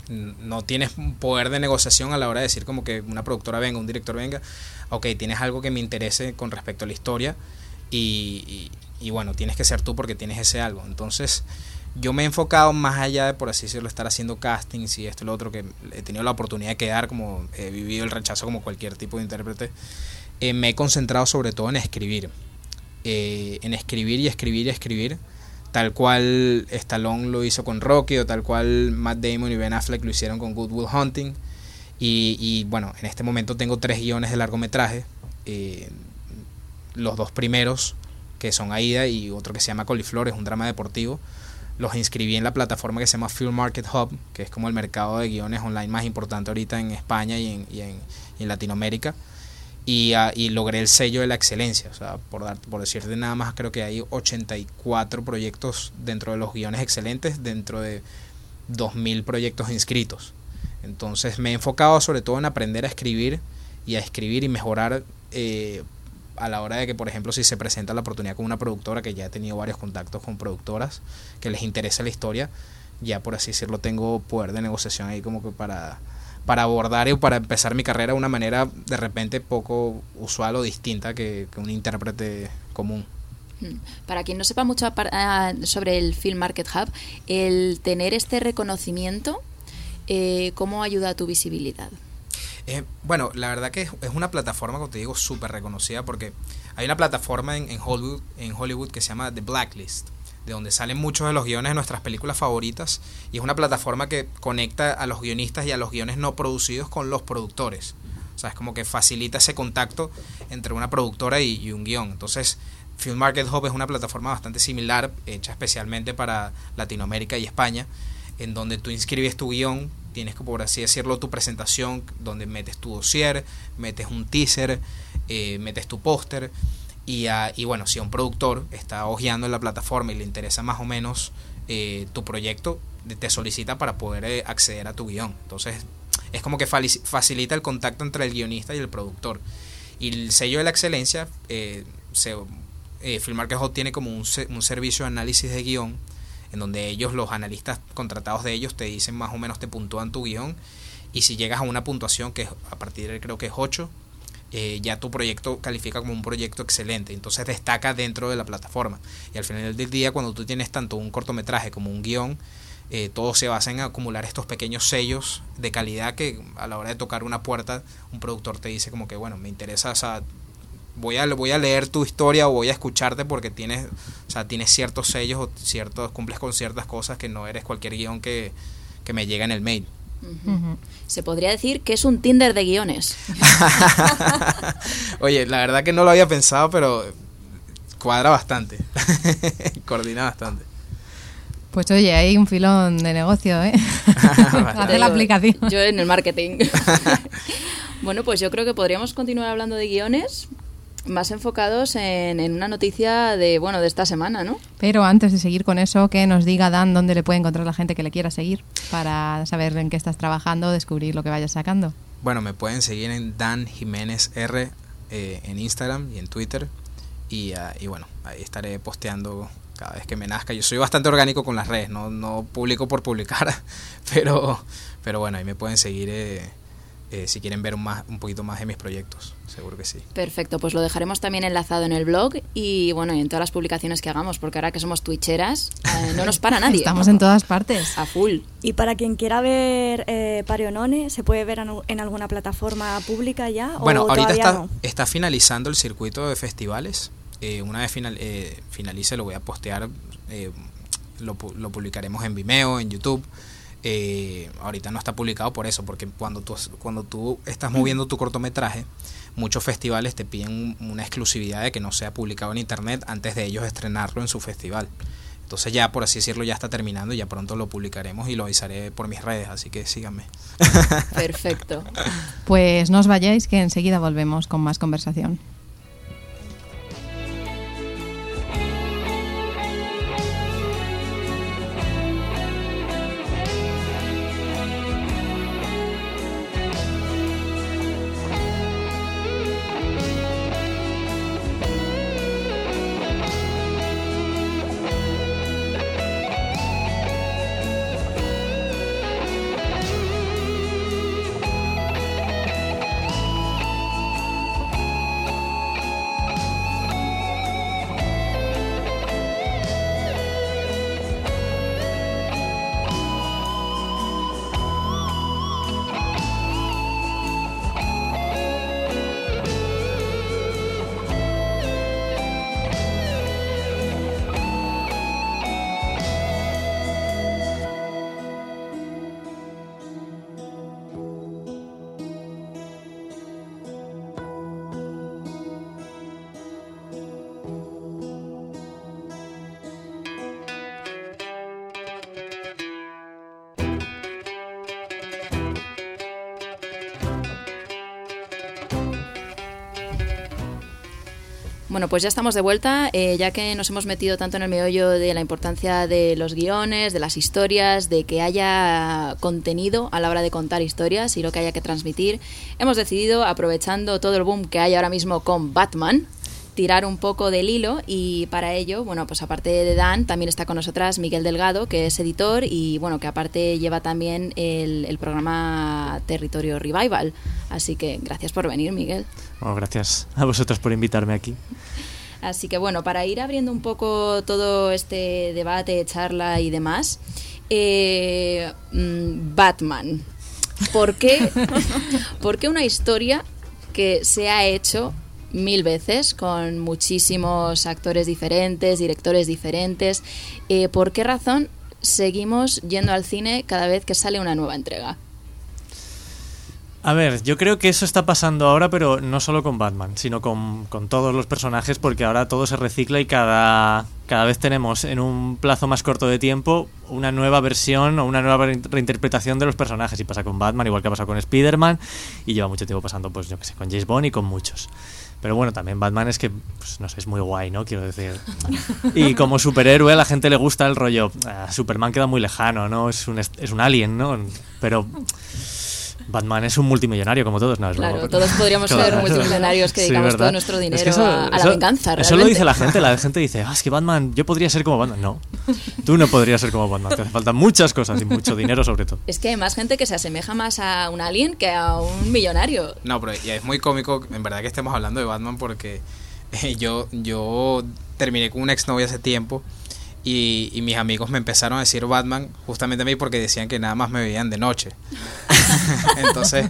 No tienes poder de negociación a la hora de decir como que una productora venga, un director venga, ok, tienes algo que me interese con respecto a la historia y, y, y bueno, tienes que ser tú porque tienes ese algo. Entonces, yo me he enfocado más allá de, por así decirlo, estar haciendo castings y esto y lo otro, que he tenido la oportunidad de quedar, como he vivido el rechazo como cualquier tipo de intérprete, eh, me he concentrado sobre todo en escribir. Eh, en escribir y escribir y escribir, tal cual Stallone lo hizo con Rocky o tal cual Matt Damon y Ben Affleck lo hicieron con Good Will Hunting. Y, y bueno, en este momento tengo tres guiones de largometraje. Eh, los dos primeros, que son Aida, y otro que se llama Coliflor, es un drama deportivo los inscribí en la plataforma que se llama Film Market Hub, que es como el mercado de guiones online más importante ahorita en España y en, y en, Latinoamérica. Y, uh, y, logré el sello de la excelencia. O sea, por, dar, por decirte nada más, creo que hay 84 proyectos dentro de los guiones excelentes, dentro de 2.000 proyectos inscritos. Entonces me he enfocado sobre todo en aprender a escribir y a escribir y mejorar eh, a la hora de que, por ejemplo, si se presenta la oportunidad con una productora, que ya he tenido varios contactos con productoras que les interesa la historia, ya por así decirlo tengo poder de negociación ahí como que para, para abordar y para empezar mi carrera de una manera de repente poco usual o distinta que, un intérprete común. Hmm. Para quien no sepa mucho sobre el Film Market Hub, el tener este reconocimiento, eh, ¿cómo ayuda a tu visibilidad? Eh, bueno, la verdad que es, una plataforma, como te digo, súper reconocida porque hay una plataforma en, en, Hollywood, en Hollywood que se llama The Blacklist. de donde salen muchos de los guiones de nuestras películas favoritas y es una plataforma que conecta a los guionistas y a los guiones no producidos con los productores. O sea, es como que facilita ese contacto entre una productora y, y un guion. Entonces, Film Market Hub es una plataforma bastante similar, hecha especialmente para Latinoamérica y España, en donde tú inscribes tu guion, tienes que, por así decirlo, tu presentación, donde metes tu dossier, metes un teaser, eh, metes tu póster y, y, bueno, si un productor está hojeando en la plataforma y le interesa más o menos eh, tu proyecto, te solicita para poder eh, acceder a tu guion. Entonces es como que facilita el contacto entre el guionista y el productor. Y el sello de la excelencia, eh, se, eh, tiene como un, un servicio de análisis de guion en donde ellos, los analistas contratados de ellos, te dicen más o menos, te puntúan tu guion y si llegas a una puntuación que a partir de creo que es 8, eh, ya tu proyecto califica como un proyecto excelente, entonces destaca dentro de la plataforma. Y al final del día, cuando tú tienes tanto un cortometraje como un guion, eh, todo se basa en acumular estos pequeños sellos de calidad que a la hora de tocar una puerta, un productor te dice como que, bueno, me interesa, o voy a, voy a leer tu historia o voy a escucharte porque tienes, o sea, tienes ciertos sellos o ciertos, cumples con ciertas cosas que no eres cualquier guion que, que me llega en el mail. Se podría decir que es un Tinder de guiones. Oye, la verdad que no lo había pensado, pero cuadra bastante, coordina bastante. Pues oye, hay un filón de negocio, ¿eh? Hace la aplicación. Yo en el marketing. bueno, pues yo creo que podríamos continuar hablando de guiones más enfocados en, en, una noticia de bueno de esta semana, ¿no? Pero antes de seguir con eso, que nos diga Dan dónde le puede encontrar la gente que le quiera seguir para saber en qué estás trabajando, descubrir lo que vayas sacando. Bueno, me pueden seguir en Dan Jiménez R eh, en Instagram y en Twitter y, uh, y bueno, ahí estaré posteando cada vez que me nazca. Yo soy bastante orgánico con las redes, no, no publico por publicar, pero, pero bueno, ahí me pueden seguir eh, eh, si quieren ver un, más, un poquito más de mis proyectos, seguro que sí. Perfecto, pues lo dejaremos también enlazado en el blog y bueno, y en todas las publicaciones que hagamos, porque ahora que somos twitcheras, eh, no nos para nadie. Estamos en todas partes. A full. Y para quien quiera ver eh, Parionone, ¿se puede ver en alguna plataforma pública ya? Bueno, o ahorita está, no? está finalizando el circuito de festivales. Eh, una vez final, eh, finalice lo voy a postear, eh, lo, lo, publicaremos en Vimeo, en YouTube. Eh, ahorita no está publicado por eso, porque cuando tú, cuando tú estás moviendo tu cortometraje, muchos festivales te piden una exclusividad de que no sea publicado en internet antes de ellos estrenarlo en su festival. Entonces ya, por así decirlo, ya está terminando y ya pronto lo publicaremos y lo avisaré por mis redes, así que síganme. Perfecto. Pues no os vayáis, que enseguida volvemos con más conversación. Bueno, pues ya estamos de vuelta, eh, ya que nos hemos metido tanto en el meollo de la importancia de los guiones, de las historias, de que haya contenido a la hora de contar historias y lo que haya que transmitir. Hemos decidido, aprovechando todo el boom que hay ahora mismo con Batman, tirar un poco del hilo y para ello, bueno, pues aparte de Dan, también está con nosotras Miguel Delgado, que es editor y bueno, que aparte lleva también el, el programa Territorio Revival. Así que gracias por venir, Miguel. Bueno, gracias a vosotros por invitarme aquí. Así que bueno, para ir abriendo un poco todo este debate, charla y demás, eh, Batman. ¿Por qué, ¿Por qué una historia que se ha hecho mil veces con muchísimos actores diferentes, directores diferentes. Eh, ¿Por qué razón seguimos yendo al cine cada vez que sale una nueva entrega? A ver, yo creo que eso está pasando ahora, pero no solo con Batman, sino con, con todos los personajes, porque ahora todo se recicla y cada, cada vez tenemos en un plazo más corto de tiempo una nueva versión o una nueva re- reinterpretación de los personajes. Y pasa con Batman, igual que ha pasado con Spider-Man, y lleva mucho tiempo pasando, pues yo que sé, con James Bond y con muchos. Pero bueno, también Batman es que, pues, no sé, es muy guay, ¿no? Quiero decir. Y como superhéroe a la gente le gusta el rollo. ah, Superman queda muy lejano, ¿no? Es un, es un alien, ¿no? Pero Batman es un multimillonario como todos, ¿no? Es Claro, broma. todos podríamos ser Claro. multimillonarios que Sí, dedicamos ¿verdad? todo nuestro Es dinero que eso- a, a la eso- venganza. Eso lo realmente. dice la gente, la gente dice, ah, es que Batman, yo podría ser como Batman. No, tú no podrías ser como Batman, te hace falta muchas cosas y mucho dinero sobre todo. Es que hay más gente que se asemeja más a un alien que a un millonario. No, pero ya es muy cómico, en verdad, que estemos hablando de Batman porque eh, yo, yo terminé con una exnovia hace tiempo y, y mis amigos me empezaron a decir Batman justamente a mí porque decían que nada más me veían de noche. Entonces,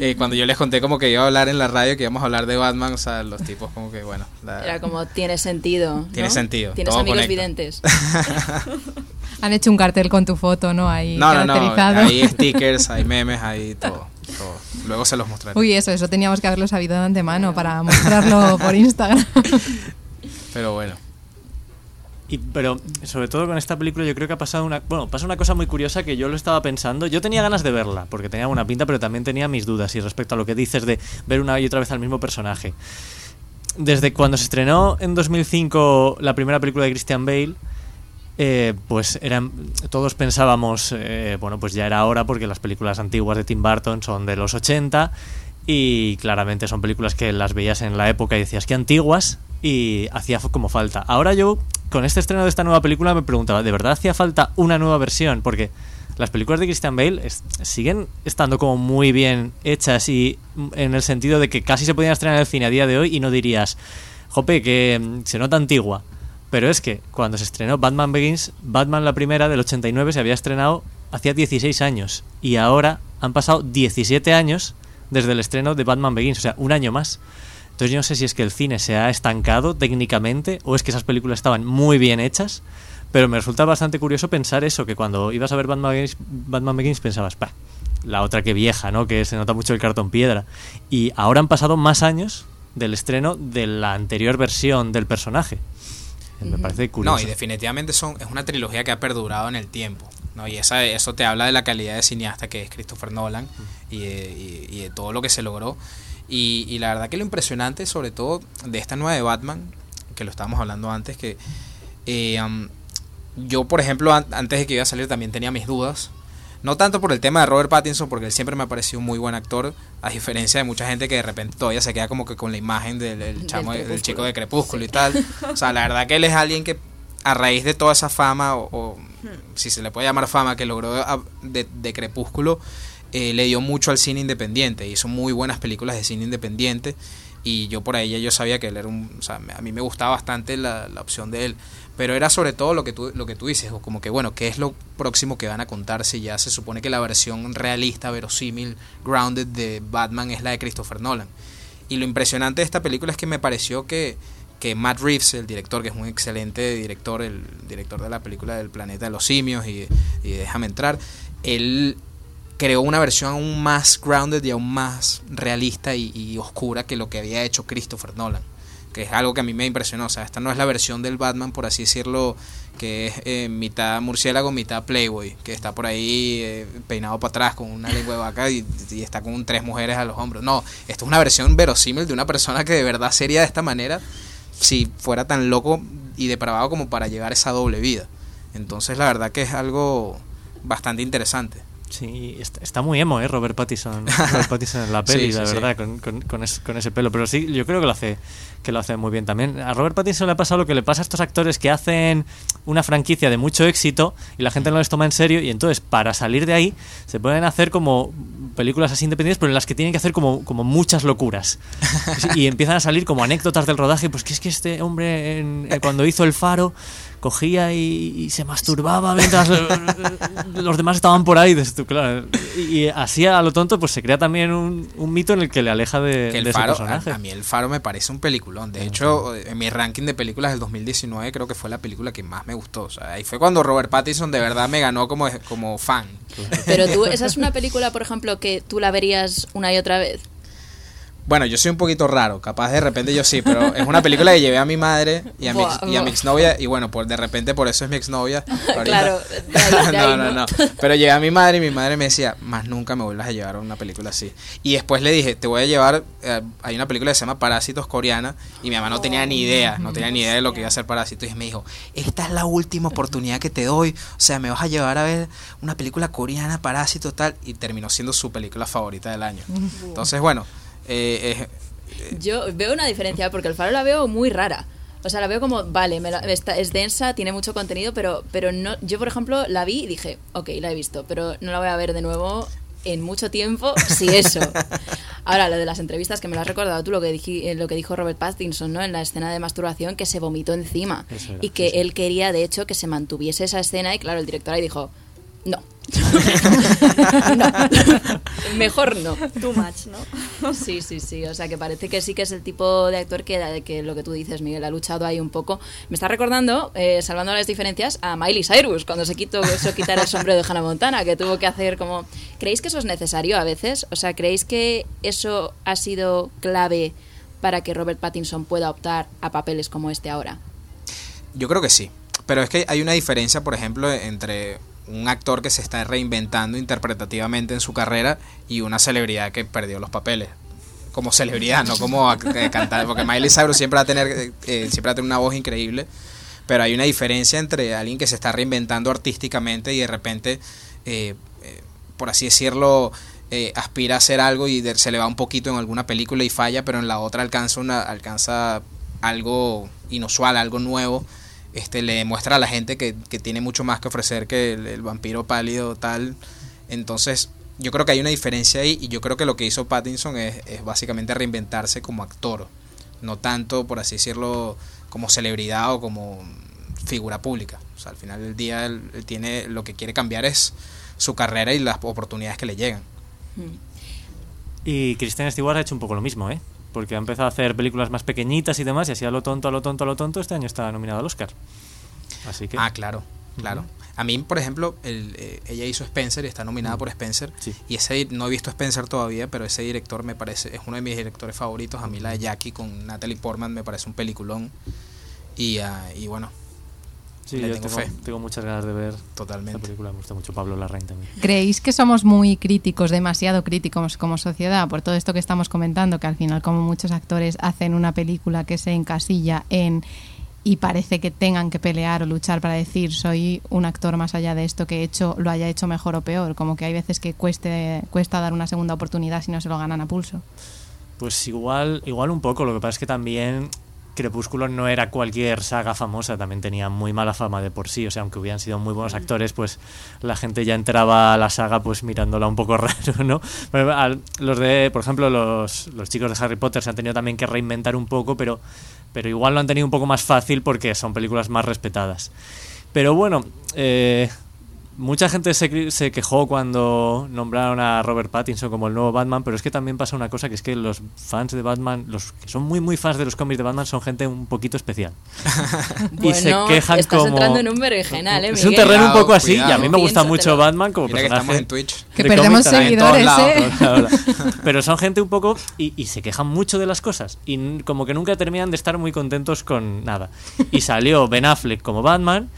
eh, cuando yo les conté como que iba a hablar en la radio, que íbamos a hablar de Batman, o sea, los tipos como que, bueno, la- Era como, tiene sentido. Tiene ¿no? sentido, Tienes todo amigos conecta. videntes. Han hecho un cartel con tu foto, ¿no? Ahí No, no, no, caracterizado. hay stickers, hay memes, hay todo, todo. Luego se los mostraré. Uy, eso, eso teníamos que haberlo sabido de antemano para mostrarlo por Instagram. Pero bueno. Y, pero sobre todo con esta película yo creo que ha pasado una bueno pasa una cosa muy curiosa que yo lo estaba pensando. Yo tenía ganas de verla porque tenía buena pinta pero también tenía mis dudas y respecto a lo que dices de ver una y otra vez al mismo personaje. Desde cuando se estrenó en 2005 la primera película de Christian Bale eh, pues eran todos pensábamos eh, bueno pues ya era hora porque las películas antiguas de Tim Burton son de los 80 y claramente son películas que las veías en la época y decías que antiguas y hacía como falta. Ahora yo con este estreno de esta nueva película me preguntaba, ¿de verdad hacía falta una nueva versión? Porque las películas de Christian Bale siguen estando como muy bien hechas y mm, en el sentido de que casi se podían estrenar en el cine a día de hoy y no dirías, jope, que mm, se nota antigua. Pero es que cuando se estrenó Batman Begins, Batman la primera del 89 se había estrenado hacía 16 años y ahora han pasado 17 años desde el estreno de Batman Begins, o sea, un año más. Entonces yo no sé si es que el cine se ha estancado técnicamente o es que esas películas estaban muy bien hechas, pero me resulta bastante curioso pensar eso, que cuando ibas a ver Batman Begins, Batman Begins pensabas, pa, la otra que vieja, ¿no? Que se nota mucho el cartón piedra. Y ahora han pasado más años del estreno de la anterior versión del personaje. Me parece curioso. No, y definitivamente son, es una trilogía que ha perdurado en el tiempo. ¿no? Y esa, eso te habla de la calidad de cineasta que es Christopher Nolan y, de, y- y de todo lo que se logró. Y, y la verdad que lo impresionante, sobre todo de esta nueva de Batman, que lo estábamos hablando antes, que eh, um, yo, por ejemplo, an- antes de que iba a salir también tenía mis dudas. No tanto por el tema de Robert Pattinson, porque él siempre me ha parecido un muy buen actor, a diferencia de mucha gente que de repente todavía se queda como que con la imagen del, chamo, del chico de Crepúsculo y tal. O sea, la verdad que él es alguien que a raíz de toda esa fama, o, o si se le puede llamar fama, que logró de, de Crepúsculo, eh, le dio mucho al cine independiente. Hizo muy buenas películas de cine independiente. Y yo por ahí yo sabía que él era un... A mí me gustaba bastante la, la opción de él. Pero era sobre todo lo que tú, lo que tú dices, como que bueno, ¿qué es lo próximo que van a contar si ya se supone que la versión realista, verosímil, grounded de Batman es la de Christopher Nolan? Y lo impresionante de esta película es que me pareció que, que Matt Reeves, el director, que es un excelente director, el director de la película del planeta de los simios y, y Déjame entrar, él creó una versión aún más grounded y aún más realista y, oscura que lo que había hecho Christopher Nolan que es algo que a mí me impresionó. O sea, esta no es la versión del Batman, por así decirlo, que es eh, mitad murciélago, mitad Playboy, que está por ahí eh, peinado para atrás con una lengua de vaca y, está con tres mujeres a los hombros. No, esto es una versión verosímil de una persona que de verdad sería de esta manera si fuera tan loco y depravado como para llevar esa doble vida. Entonces, la verdad que es algo bastante interesante. Sí, está, muy emo, ¿eh? Robert Pattinson, Robert Pattinson en la peli, Sí, sí, la sí. verdad, con, con, con, es- con ese pelo. Pero sí, yo creo que lo hace que lo hace muy bien también. A Robert Pattinson le ha pasado lo que le pasa a estos actores que hacen una franquicia de mucho éxito y la gente no les toma en serio y entonces para salir de ahí se pueden hacer como películas así independientes pero en las que tienen que hacer como, como muchas locuras y empiezan a salir como anécdotas del rodaje pues que es que este hombre en- eh, cuando hizo El Faro cogía y, y se masturbaba mientras los demás estaban por ahí. dices tú, claro. Y, así a lo tonto, pues se crea también un, un mito en el que le aleja de, que el de ese faro, a, personaje. a mí el faro me parece un peliculón. De hecho, en mi ranking de películas del 2019 creo que fue la película que más me gustó. O sea, ahí fue cuando Robert Pattinson de verdad me ganó como, como fan. Pero tú, esa es una película, por ejemplo, que tú la verías una y otra vez. Bueno, yo soy un poquito raro, capaz de repente yo sí, pero es una película que llevé a mi madre y a mi, ex- Buah, y a mi buah. exnovia, y bueno, por de repente por eso es mi exnovia. Claro, de ahí- de ahí, no, no, ¿no? no. Pero llevé a mi madre y mi madre me decía, más nunca me vuelvas a llevar a una película así. Y después le dije, te voy a llevar, eh, hay una película que se llama Parásitos coreana, y mi mamá no tenía ni idea, no tenía ni idea de lo que iba a ser Parásitos, y me dijo, esta es la última oportunidad que te doy, o sea, me vas a llevar a ver una película coreana, Parásitos, tal, y terminó siendo su película favorita del año. Entonces, bueno, eh, es- Yo veo una diferencia porque el faro la veo muy rara. O sea, la veo como, vale, me la- está- es densa, tiene mucho contenido, pero, pero no, yo, por ejemplo, la vi y dije, ok, la he visto, pero no la voy a ver de nuevo en mucho tiempo, si eso. Ahora, lo de las entrevistas, que me lo has recordado tú, lo que, dije, eh, lo que dijo Robert Pattinson, ¿no? En la escena de masturbación, que se vomitó encima. Era, y que él quería, de hecho, que se mantuviese esa escena, y claro, el director ahí dijo, no. No. Mejor no. Too much, ¿no? Sí, sí, sí. O sea, que parece que sí que es el tipo de actor que, que lo que tú dices, Miguel, ha luchado ahí un poco. Me está recordando, eh, salvando las diferencias, a Miley Cyrus, cuando se quitó eso, quitar el sombrero de Hannah Montana, que tuvo que hacer como... ¿Creéis que eso es necesario a veces? O sea, ¿creéis que eso ha sido clave para que Robert Pattinson pueda optar a papeles como este ahora? Yo creo que sí. Pero es que hay una diferencia, por ejemplo, entre un actor que se está reinventando interpretativamente en su carrera y una celebridad que perdió los papeles. Como celebridad, no como eh, cantar. Porque Miley Cyrus siempre va a tener, eh, eh, siempre va a tener una voz increíble. Pero hay una diferencia entre alguien que se está reinventando artísticamente y de repente, por así decirlo, aspira a hacer algo y se le va un poquito en alguna película y falla, pero en la otra alcanza una, alcanza algo inusual, algo nuevo. Este le demuestra a la gente que, que tiene mucho más que ofrecer que el, vampiro pálido tal. Entonces, yo creo que hay una diferencia ahí y yo creo que lo que hizo Pattinson es, es básicamente reinventarse como actor, no tanto, por así decirlo, como celebridad o como figura pública. O sea, al final del día él, tiene lo que quiere cambiar es su carrera y las oportunidades que le llegan. Y Kristen Stewart ha hecho un poco lo mismo, ¿eh? Porque ha empezado a hacer películas más pequeñitas y demás, y así a lo tonto, a lo tonto, a lo tonto, este año está nominado al Oscar. Así que... Ah, claro, claro. A mí, por ejemplo, el, eh, ella hizo Spencer y está nominada por Spencer. Sí. Y ese no he visto Spencer todavía, pero ese director me parece, es uno de mis directores favoritos. A mí la de Jackie con Natalie Portman me parece un peliculón. Y, ah, y bueno, Sí, le yo tengo tengo, fe. tengo muchas ganas de ver esta totalmente. película. Me gusta mucho Pablo Larraín también. ¿Creéis que somos muy críticos, demasiado críticos como sociedad por todo esto que estamos comentando? Que al final, como muchos actores hacen una película que se encasilla en y parece que tengan que pelear o luchar para decir soy un actor más allá de esto que he hecho, lo haya hecho mejor o peor. Como que hay veces que cueste, cuesta dar una segunda oportunidad si no se lo ganan a pulso. Pues igual, igual un poco. Lo que pasa es que también Crepúsculo no era cualquier saga famosa, también tenía muy mala fama de por sí. O sea, aunque hubieran sido muy buenos actores, pues la gente ya entraba a la saga pues mirándola un poco raro, ¿no? Pero al- los de, por ejemplo, los, los chicos de Harry Potter se han tenido también que reinventar un poco, pero, pero igual lo han tenido un poco más fácil porque son películas más respetadas. Pero bueno, eh, mucha gente se, se quejó cuando nombraron a Robert Pattinson como el nuevo Batman, pero es que también pasa una cosa que es que los fans de Batman, los que son muy muy fans de los cómics de Batman, son gente un poquito especial. y se quejan estás como... entrando en un berenjenal, ¿eh, Es un terreno un poco así, y a mí me gusta mucho. Batman como Mira que personaje. estamos en Twitch. Que de perdemos seguidores. ¿eh? Pero son gente un poco y, y se quejan mucho de las cosas y n- como que nunca terminan de estar muy contentos con nada. Y salió Ben Affleck como Batman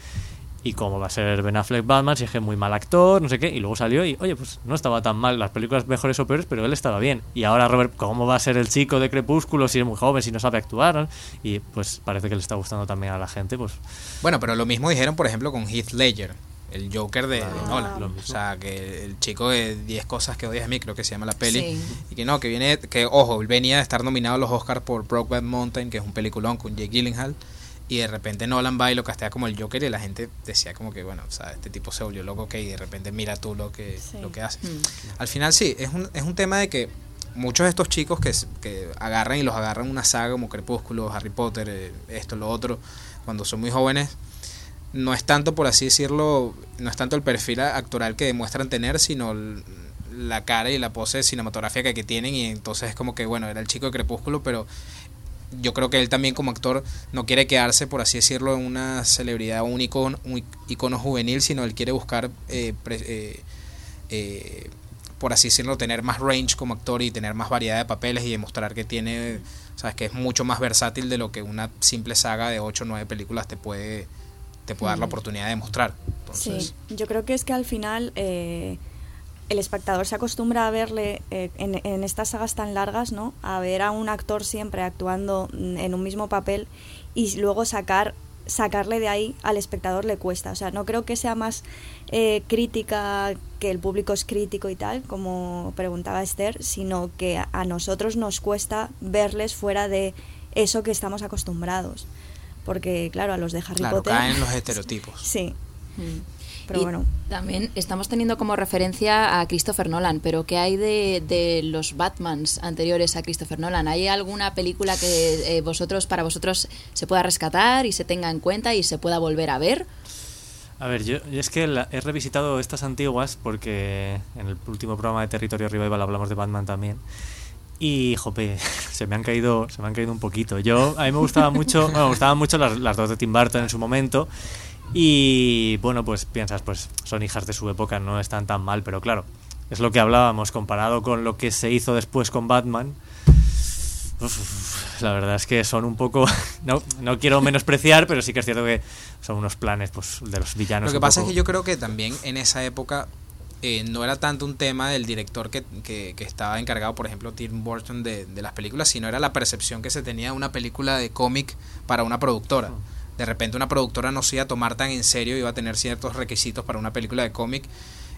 y como va a ser Ben Affleck Batman, si es que es muy mal actor, no sé qué, y luego salió y oye, pues no estaba tan mal, las películas mejores o peores, pero él estaba bien. Y ahora Robert, ¿cómo va a ser el chico de Crepúsculo si es muy joven, si no sabe actuar? ¿no? Y pues parece que le está gustando también a la gente, pues Bueno, pero lo mismo dijeron, por ejemplo, con Heath Ledger, el Joker de, de Nolan. lo mismo. O sea, que el chico de 10 cosas que odias a mí, creo que se llama la peli. Sí. Y que no, que viene, que ojo, él venía de estar nominado a los Oscars por Brokeback Mountain, que es un peliculón con Jake Gyllenhaal. Y de repente Nolan va y lo castea como el Joker y la gente decía como que, bueno, o sea, este tipo se volvió loco que y de repente mira tú lo que, Sí. lo que hace. Mm. Al final sí, es un, es un tema de que muchos de estos chicos que, que agarran y los agarran una saga como Crepúsculo, Harry Potter, eh, esto, lo otro, cuando son muy jóvenes, no es tanto, por así decirlo, no es tanto el perfil actoral que demuestran tener, sino la cara y la pose cinematográfica que tienen y entonces es como que, bueno, era el chico de Crepúsculo, pero yo creo que él también como actor no quiere quedarse, por así decirlo, en una celebridad, un icono, un icono juvenil, sino él quiere buscar, eh, eh, eh, por así decirlo, tener más range como actor y tener más variedad de papeles y demostrar que tiene, sabes, que es mucho más versátil de lo que una simple saga de 8 o 9 películas te puede, te puede dar la oportunidad de demostrar. Sí, yo creo que es que al final el espectador se acostumbra a verle eh, en, estas sagas tan largas, ¿no? A ver a un actor siempre actuando en un mismo papel y luego sacar sacarle de ahí al espectador le cuesta. O sea, no creo que sea más eh, crítica que el público es crítico y tal, como preguntaba Esther, sino que a, nosotros nos cuesta verles fuera de eso que estamos acostumbrados. Porque, claro, a los de Harry claro, Potter. caen los estereotipos. Sí. Mm y También estamos teniendo como referencia a Christopher Nolan, pero ¿qué hay de, los Batmans anteriores a Christopher Nolan? ¿Hay alguna película que eh, vosotros, para vosotros, se pueda rescatar y se tenga en cuenta y se pueda volver a ver? A ver, yo, es que he revisitado estas antiguas porque en el último programa de Territorio Revival hablamos de Batman también. Y, jope, se me han caído, se me han caído un poquito. Yo, a mí me gustaba mucho, me gustaban mucho las, las dos de Tim Burton en su momento. Y bueno, pues piensas, pues son hijas de su época, no están tan mal, pero claro, es lo que hablábamos, comparado con lo que se hizo después con Batman. la verdad es que son un poco. No, no quiero menospreciar, pero sí que es cierto que son unos planes pues, de los villanos. Lo que pasa es que yo creo que también en esa época eh, no era tanto un tema del director que, que, estaba encargado, por ejemplo, Tim Burton de, de, las películas, sino era la percepción que se tenía de una película de cómic para una productora de repente una productora no se iba a tomar tan en serio, iba a tener ciertos requisitos para una película de cómic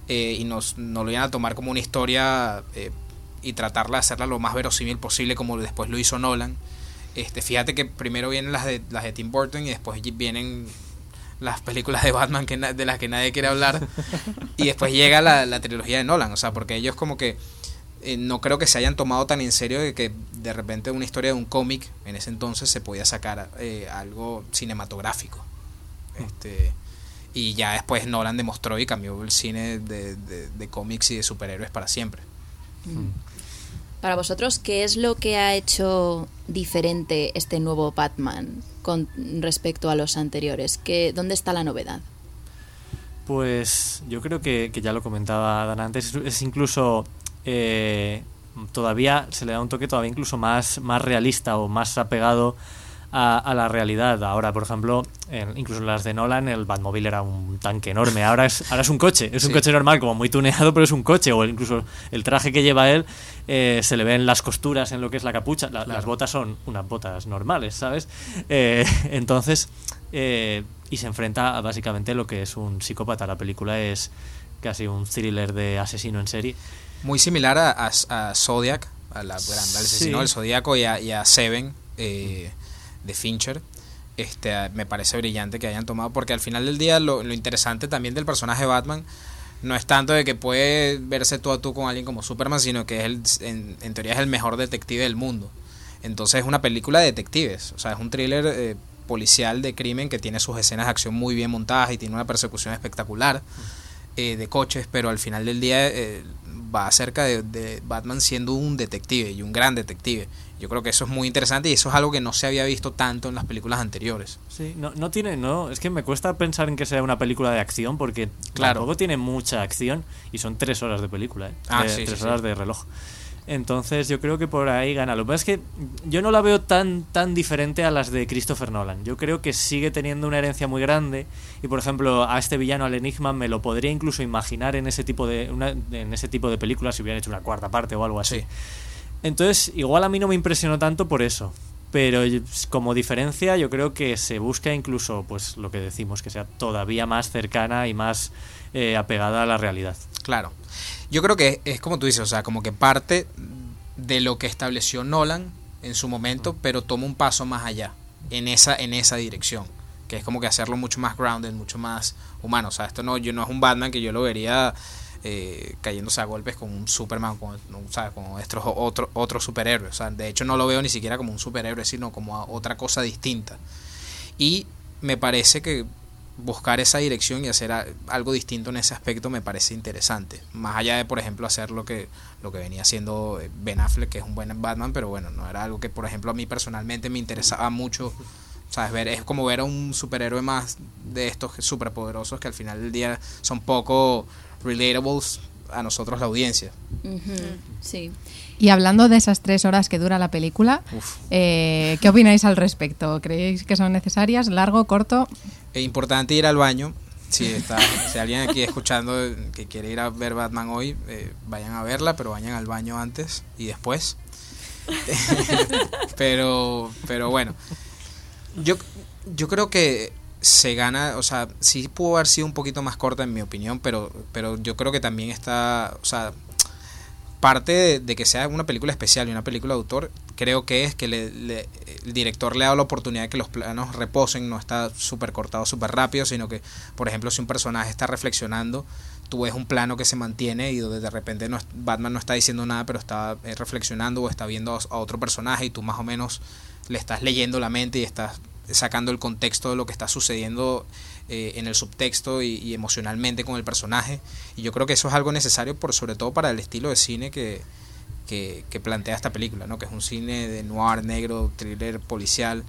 eh, y nos, no lo iban a tomar como una historia eh, y tratarla de hacerla lo más verosímil posible como después lo hizo Nolan. Este, fíjate que primero vienen las de, las de Tim Burton y después vienen las películas de Batman que, de las que nadie quiere hablar y después llega la, la trilogía de Nolan, o sea, porque ellos como que eh, no creo que se hayan tomado tan en serio de que de repente una historia de un cómic en ese entonces se podía sacar eh, algo cinematográfico. Este, y ya después Nolan demostró y cambió el cine de, de, cómics y de superhéroes para siempre. Mm. Para vosotros, ¿qué es lo que ha hecho diferente este nuevo Batman con respecto a los anteriores? ¿Qué, ¿Dónde está la novedad? Pues yo creo que, que ya lo comentaba Dan antes, es incluso eh, todavía se le da un toque todavía incluso más, más realista o más apegado a, la realidad. Ahora, por ejemplo, incluso en las de Nolan, el Batmobile era un tanque enorme. Ahora es, ahora es un coche, es un coche normal, como muy tuneado, pero es un coche. O incluso el traje que lleva él eh, se le ven las costuras en lo que es la capucha. Las botas son unas botas normales, ¿sabes? Eh, entonces, eh, y se enfrenta a básicamente lo que es un psicópata. La película es casi un thriller de asesino en serie. Muy similar a, a, Zodiac, a la, al asesino del Zodíaco y a, Seven eh, de Fincher. Este, me parece brillante que hayan tomado, porque al final del día lo, interesante también del personaje de Batman no es tanto de que puede verse tú a tú con alguien como Superman, sino que es el, en, teoría es el mejor detective del mundo. Entonces es una película de detectives, o sea, es un thriller eh, policial de crimen que tiene sus escenas de acción muy bien montadas y tiene una persecución espectacular eh, de coches, pero al final del día va acerca de, Batman siendo un detective y un gran detective. Yo creo que eso es muy interesante y eso es algo que no se había visto tanto en las películas anteriores. Sí, no, no tiene, no, es que me cuesta pensar en que sea una película de acción porque claro. tampoco tiene mucha acción y son tres horas de película, ¿eh? Ah, tres horas de reloj. Entonces yo creo que por ahí gana. Lo que pasa es que yo no la veo tan, tan diferente a las de Christopher Nolan. Yo creo que sigue teniendo una herencia muy grande y por ejemplo a este villano, al Enigma, me lo podría incluso imaginar en ese tipo de, en ese tipo de películas si hubieran hecho una cuarta parte o algo así. Entonces igual a mí no me impresionó tanto por eso. Pero como diferencia yo creo que se busca incluso pues lo que decimos, que sea todavía más cercana y más eh, apegada a la realidad. Claro. Yo creo que es como tú dices, o sea, como que parte de lo que estableció Nolan en su momento, pero toma un paso más allá, en esa, en esa dirección, que es como que hacerlo mucho más grounded, mucho más humano. O sea, esto no, yo no es un Batman que yo lo vería eh, cayéndose a golpes con un Superman, con, ¿sabes? con otros otro, otro superhéroes. O sea, de hecho no lo veo ni siquiera como un superhéroe, sino como otra cosa distinta. Y me parece que buscar esa dirección y hacer algo distinto en ese aspecto me parece interesante. Más allá de, por ejemplo, hacer lo que, lo que venía haciendo eh, Ben Affleck, que es un buen Batman, pero bueno, no era algo que, por ejemplo, a mí personalmente me interesaba mucho. ¿Sabes? Ver, es como ver a un superhéroe más de estos superpoderosos que al final del día son poco relatables a nosotros la audiencia. Sí. Y hablando de esas tres horas que dura la película, eh, ¿qué opináis al respecto? ¿Creéis que son necesarias? ¿Largo, corto? Es importante ir al baño. Si, está, si alguien aquí escuchando que quiere ir a ver Batman hoy, eh, vayan a verla, pero vayan al baño antes y después. pero, pero bueno, yo, yo creo que se gana, o sea, sí pudo haber sido un poquito más corta en mi opinión, pero, pero yo creo que también está, o sea, parte de, que sea una película especial y una película de autor, creo que es que le- el director le dado la oportunidad de que los planos reposen, no está súper cortado, súper rápido, sino que, por ejemplo, si un personaje está reflexionando, tú ves un plano que se mantiene y donde de repente no Batman no está diciendo nada, pero está eh, reflexionando o está viendo a otro personaje y tú más o menos le estás leyendo la mente y estás sacando el contexto de lo que está sucediendo eh, en el subtexto y, emocionalmente con el personaje. Y yo creo que eso es algo necesario, por sobre todo para el estilo de cine que, que, plantea esta película, ¿no? que es un cine de noir, negro, thriller policial,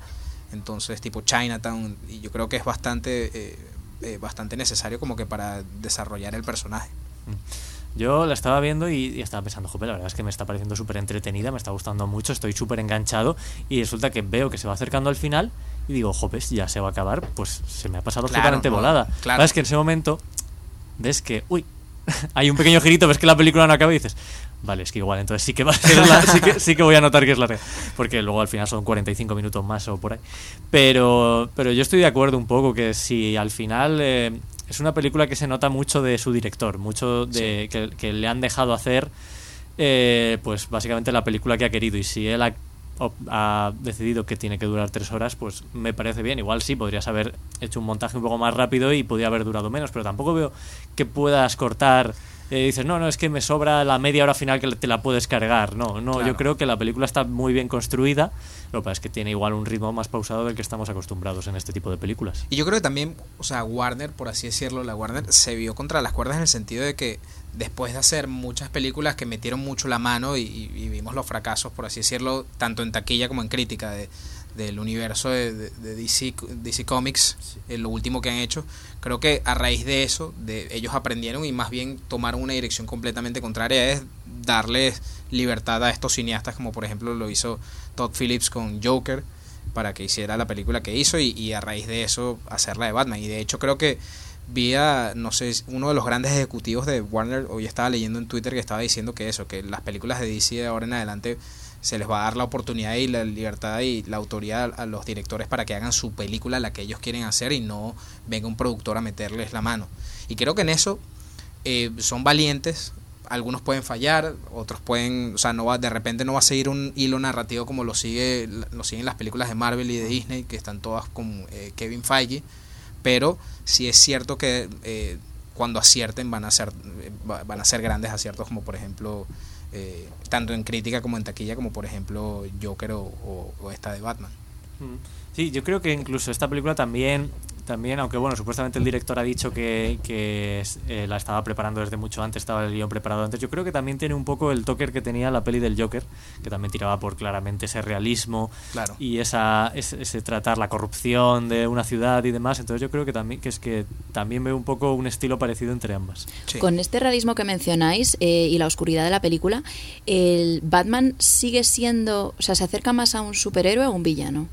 entonces tipo Chinatown, y yo creo que es bastante, eh, eh, bastante necesario como que para desarrollar el personaje. Yo la estaba viendo y, y estaba pensando, joder, la verdad es que me está pareciendo súper entretenida, me está gustando mucho, estoy súper enganchado y resulta que veo que se va acercando al final y digo, joder, ya se va a acabar, pues se me ha pasado Claro, absolutamente no, volada. claro. Es que en ese momento ves que, uy, hay un pequeño girito, ves que la película no acaba y dices, vale, es que igual entonces sí que va a ser la- sí, que, sí que voy a notar que es larga, porque luego al final son 45 minutos más o por ahí. Pero, pero yo estoy de acuerdo un poco que si al final eh, es una película que se nota mucho de su director, mucho de que, que le han dejado hacer, eh, pues básicamente la película que ha querido y si él ha, ha decidido que tiene que durar tres horas, pues me parece bien. Igual sí, podrías haber hecho un montaje un poco más rápido y podría haber durado menos, pero tampoco veo que puedas cortar. eh, dices, no, no, es que me sobra la media hora final que te la puedes cargar. No, no, Claro. yo creo que la película está muy bien construida. Lo que pasa es que tiene igual un ritmo más pausado del que estamos acostumbrados en este tipo de películas. Y yo creo que también, o sea, Warner, por así decirlo, la Warner se vio contra las cuerdas en el sentido de que después de hacer muchas películas que metieron mucho la mano y, vimos los fracasos, por así decirlo, tanto en taquilla como en crítica de, del universo de, de- de DC, DC Comics, eh, lo último que han hecho, creo que a raíz de eso, de ellos aprendieron y más bien tomaron una dirección completamente contraria, es darles libertad a estos cineastas como por ejemplo lo hizo Todd Phillips con Joker, para que hiciera la película que hizo y, y a raíz de eso hacerla de Batman. Y de hecho creo que vi a, no sé, uno de los grandes ejecutivos de Warner, hoy estaba leyendo en Twitter que estaba diciendo que eso, que las películas de DC de ahora en adelante se les va a dar la oportunidad y la libertad y la autoridad a los directores para que hagan su película la que ellos quieren hacer y no venga un productor a meterles la mano. Y creo que en eso eh, son valientes. Algunos pueden fallar, otros pueden, o sea, no va, de repente no va a seguir un hilo narrativo como lo sigue, lo siguen las películas de Marvel y de Disney, que están todas con eh, Kevin Feige, pero sí es cierto que eh, cuando acierten van a ser va- van a ser grandes aciertos como por ejemplo eh, tanto en crítica como en taquilla como por ejemplo Joker o, esta de Batman. Sí, yo creo que incluso esta película también, también aunque bueno, supuestamente el director ha dicho que, que eh, la estaba preparando desde mucho antes, estaba el guion preparado antes, yo creo que también tiene un poco el toque que tenía la peli del Joker, que también tiraba por claramente ese realismo claro y esa, ese, ese tratar la corrupción de una ciudad y demás, entonces yo creo que también que es que también veo un poco un estilo parecido entre ambas. Sí. Con este realismo que mencionáis eh, y la oscuridad de la película, ¿el Batman sigue siendo, o sea, se acerca más a un superhéroe o a un villano?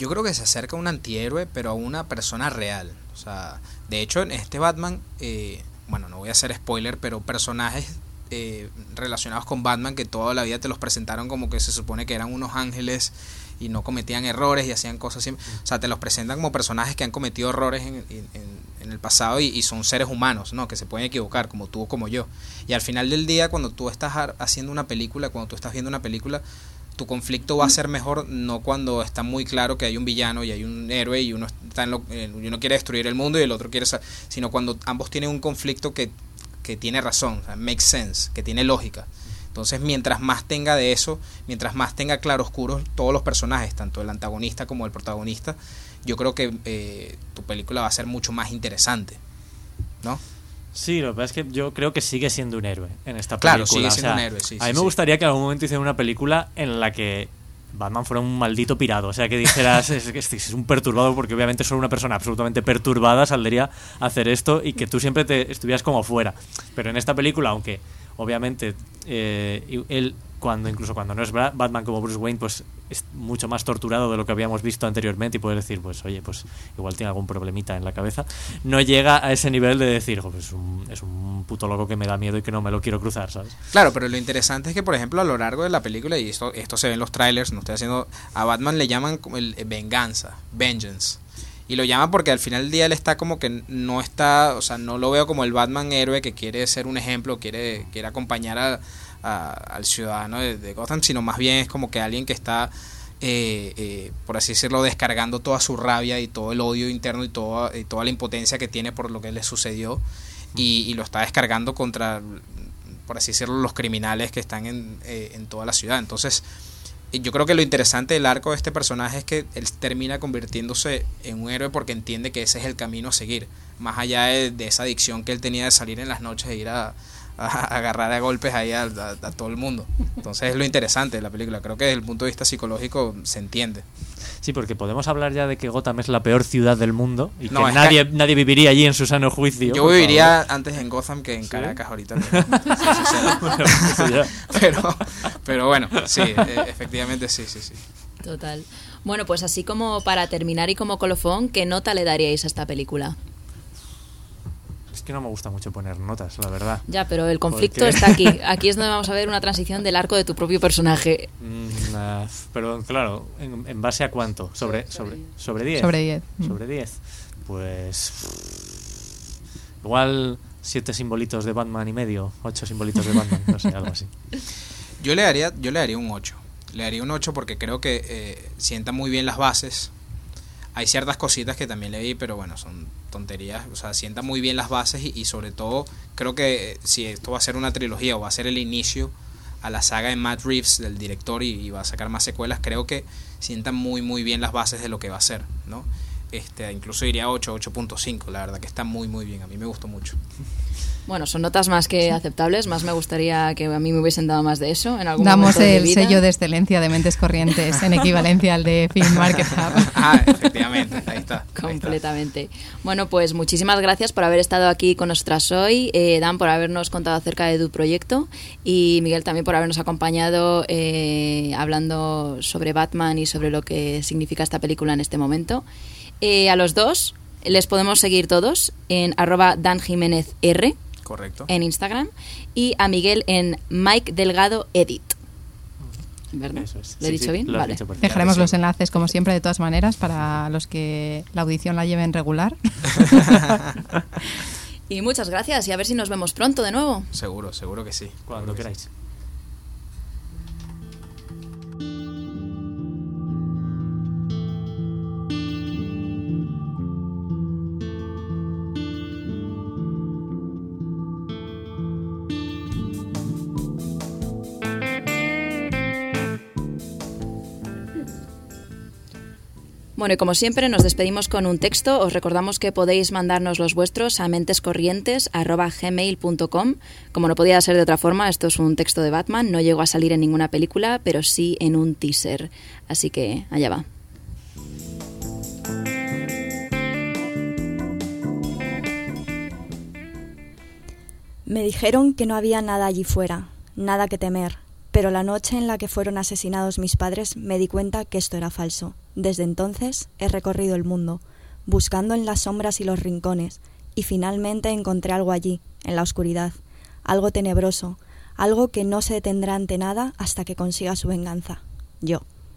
Yo creo que se acerca a un antihéroe, pero a una persona real. O sea, de hecho, en este Batman, eh, bueno, no voy a hacer spoiler, pero personajes eh, relacionados con Batman que toda la vida te los presentaron como que se supone que eran unos ángeles y no cometían errores y hacían cosas siempre. O sea, te los presentan como personajes que han cometido errores en, el pasado y, y son seres humanos, ¿no? Que se pueden equivocar, como tú o como yo. Y al final del día, cuando tú estás haciendo una película, cuando tú estás viendo una película, tu conflicto va a ser mejor no cuando está muy claro que hay un villano y hay un héroe y uno está en lo- uno quiere destruir el mundo y el otro quiere sino cuando ambos tienen un conflicto que, que tiene razón, o sea, makes sense, que tiene lógica. Entonces, mientras más tenga de eso, mientras más tenga claroscuros todos los personajes, tanto el antagonista como el protagonista, yo creo que eh, tu película va a ser mucho más interesante, ¿no? Sí, lo que pasa es que yo creo que sigue siendo un héroe en esta Claro, película. sigue siendo O sea, un héroe, sí, A mí sí, me sí. gustaría que en algún momento hicieran una película en la que Batman fuera un maldito pirado. O sea, que dijeras, es, que es un perturbado, porque obviamente solo una persona absolutamente perturbada saldría a hacer esto y que tú siempre te estuvieras como fuera. Pero en esta película, aunque obviamente eh, él, cuando incluso cuando no es Batman como Bruce Wayne, pues es mucho más torturado de lo que habíamos visto anteriormente y puedes decir, pues oye, pues igual tiene algún problemita en la cabeza. No llega a ese nivel de decir, "Jo, pues es un, es un puto loco que me da miedo y que no me lo quiero cruzar, ¿sabes? Claro, pero lo interesante es que, por ejemplo, a lo largo de la película, y esto, esto se ve en los trailers, no estoy haciendo, a Batman le llaman como el eh, venganza, vengeance. Y lo llaman porque al final del día él está como que no está, o sea, no lo veo como el Batman héroe que quiere ser un ejemplo, quiere, quiere acompañar a- al ciudadano de, Gotham, sino más bien es como que alguien que está, eh, eh, por así decirlo, descargando toda su rabia y todo el odio interno y toda, y toda la impotencia que tiene por lo que le sucedió y, lo está descargando contra por así decirlo, los criminales que están en, eh, en toda la ciudad. Entonces, yo creo que lo interesante del arco de este personaje es que él termina convirtiéndose en un héroe porque entiende que ese es el camino a seguir, más allá de, de esa adicción que él tenía de salir en las noches e ir a, a agarrar a golpes ahí a, a- a todo el mundo. Entonces es lo interesante de la película. Creo que desde el punto de vista psicológico se entiende. Sí, porque podemos hablar ya de que Gotham es la peor ciudad del mundo y No, que nadie, que- nadie viviría allí en su sano juicio. Yo viviría antes en Gotham que en ¿Sí? Caracas ahorita. ya. pero, pero bueno, sí, eh, efectivamente sí, sí, sí. Total. Bueno, pues así como para terminar y como colofón, ¿qué nota le daríais a esta película? Es que no me gusta mucho poner notas, la verdad. Ya, pero el conflicto está aquí. Aquí es donde vamos a ver una transición del arco de tu propio personaje. Mm, ah, pero claro, ¿en, en base a cuánto? ¿Sobre, sobre, sobre 10? Sobre 10. Mm. Sobre 10. Pues. Igual siete simbolitos de Batman y medio, ocho simbolitos de Batman, no sé, algo así. Yo le daría, yo le daría un 8. Le daría un 8 porque creo que eh, sienta muy bien las bases. Hay ciertas cositas que también le vi, pero bueno, son tonterías. O sea, sienta muy bien las bases y, sobre todo creo que eh, si esto va a ser una trilogía o va a ser el inicio a la saga de Matt Reeves, del director, y, y va a sacar más secuelas, creo que sienta muy muy bien las bases de lo que va a ser, ¿no? Este, incluso diría 8, 8.5, la verdad que está muy muy bien, a mí me gustó mucho. Bueno, son notas más que aceptables. Más me gustaría que a mí me hubiesen dado más de eso en algún Damos momento el sello de excelencia de Mentes Corrientes en equivalencia al de Film Market Hub. Ah, efectivamente, ahí está. ahí está. Completamente. Bueno, pues muchísimas gracias por haber estado aquí con nosotras hoy, eh, Dan por habernos contado acerca de tu proyecto y Miguel también por habernos acompañado eh, hablando sobre Batman y sobre lo que significa esta película en este momento. Eh, a los dos les podemos seguir todos en arroba Dan Jiménez R Correcto. en Instagram y a Miguel en Mike Delgado Edit. ¿Verdad? Eso es. ¿Lo he Sí, dicho sí, bien? lo Vale. dicho. Dejaremos los enlaces, como siempre, de todas maneras, para los que la audición la lleven regular. Y muchas gracias y a ver si nos vemos pronto de nuevo. Seguro, seguro que sí. Cuando Seguro que Bueno, y como siempre nos despedimos con un texto. Os recordamos que podéis mandarnos los vuestros a mentescorrientes.gmail.com. Como no podía ser de otra forma, esto es un texto de Batman. No llegó a salir en ninguna película, pero sí en un teaser. Así que allá va. Me dijeron que no había nada allí fuera, nada que temer, pero la noche en la que fueron asesinados mis padres me di cuenta que esto era falso. Desde entonces he recorrido el mundo, buscando en las sombras y los rincones, y finalmente encontré algo allí, en la oscuridad, algo tenebroso, algo que no se detendrá ante nada hasta que consiga su venganza. Yo.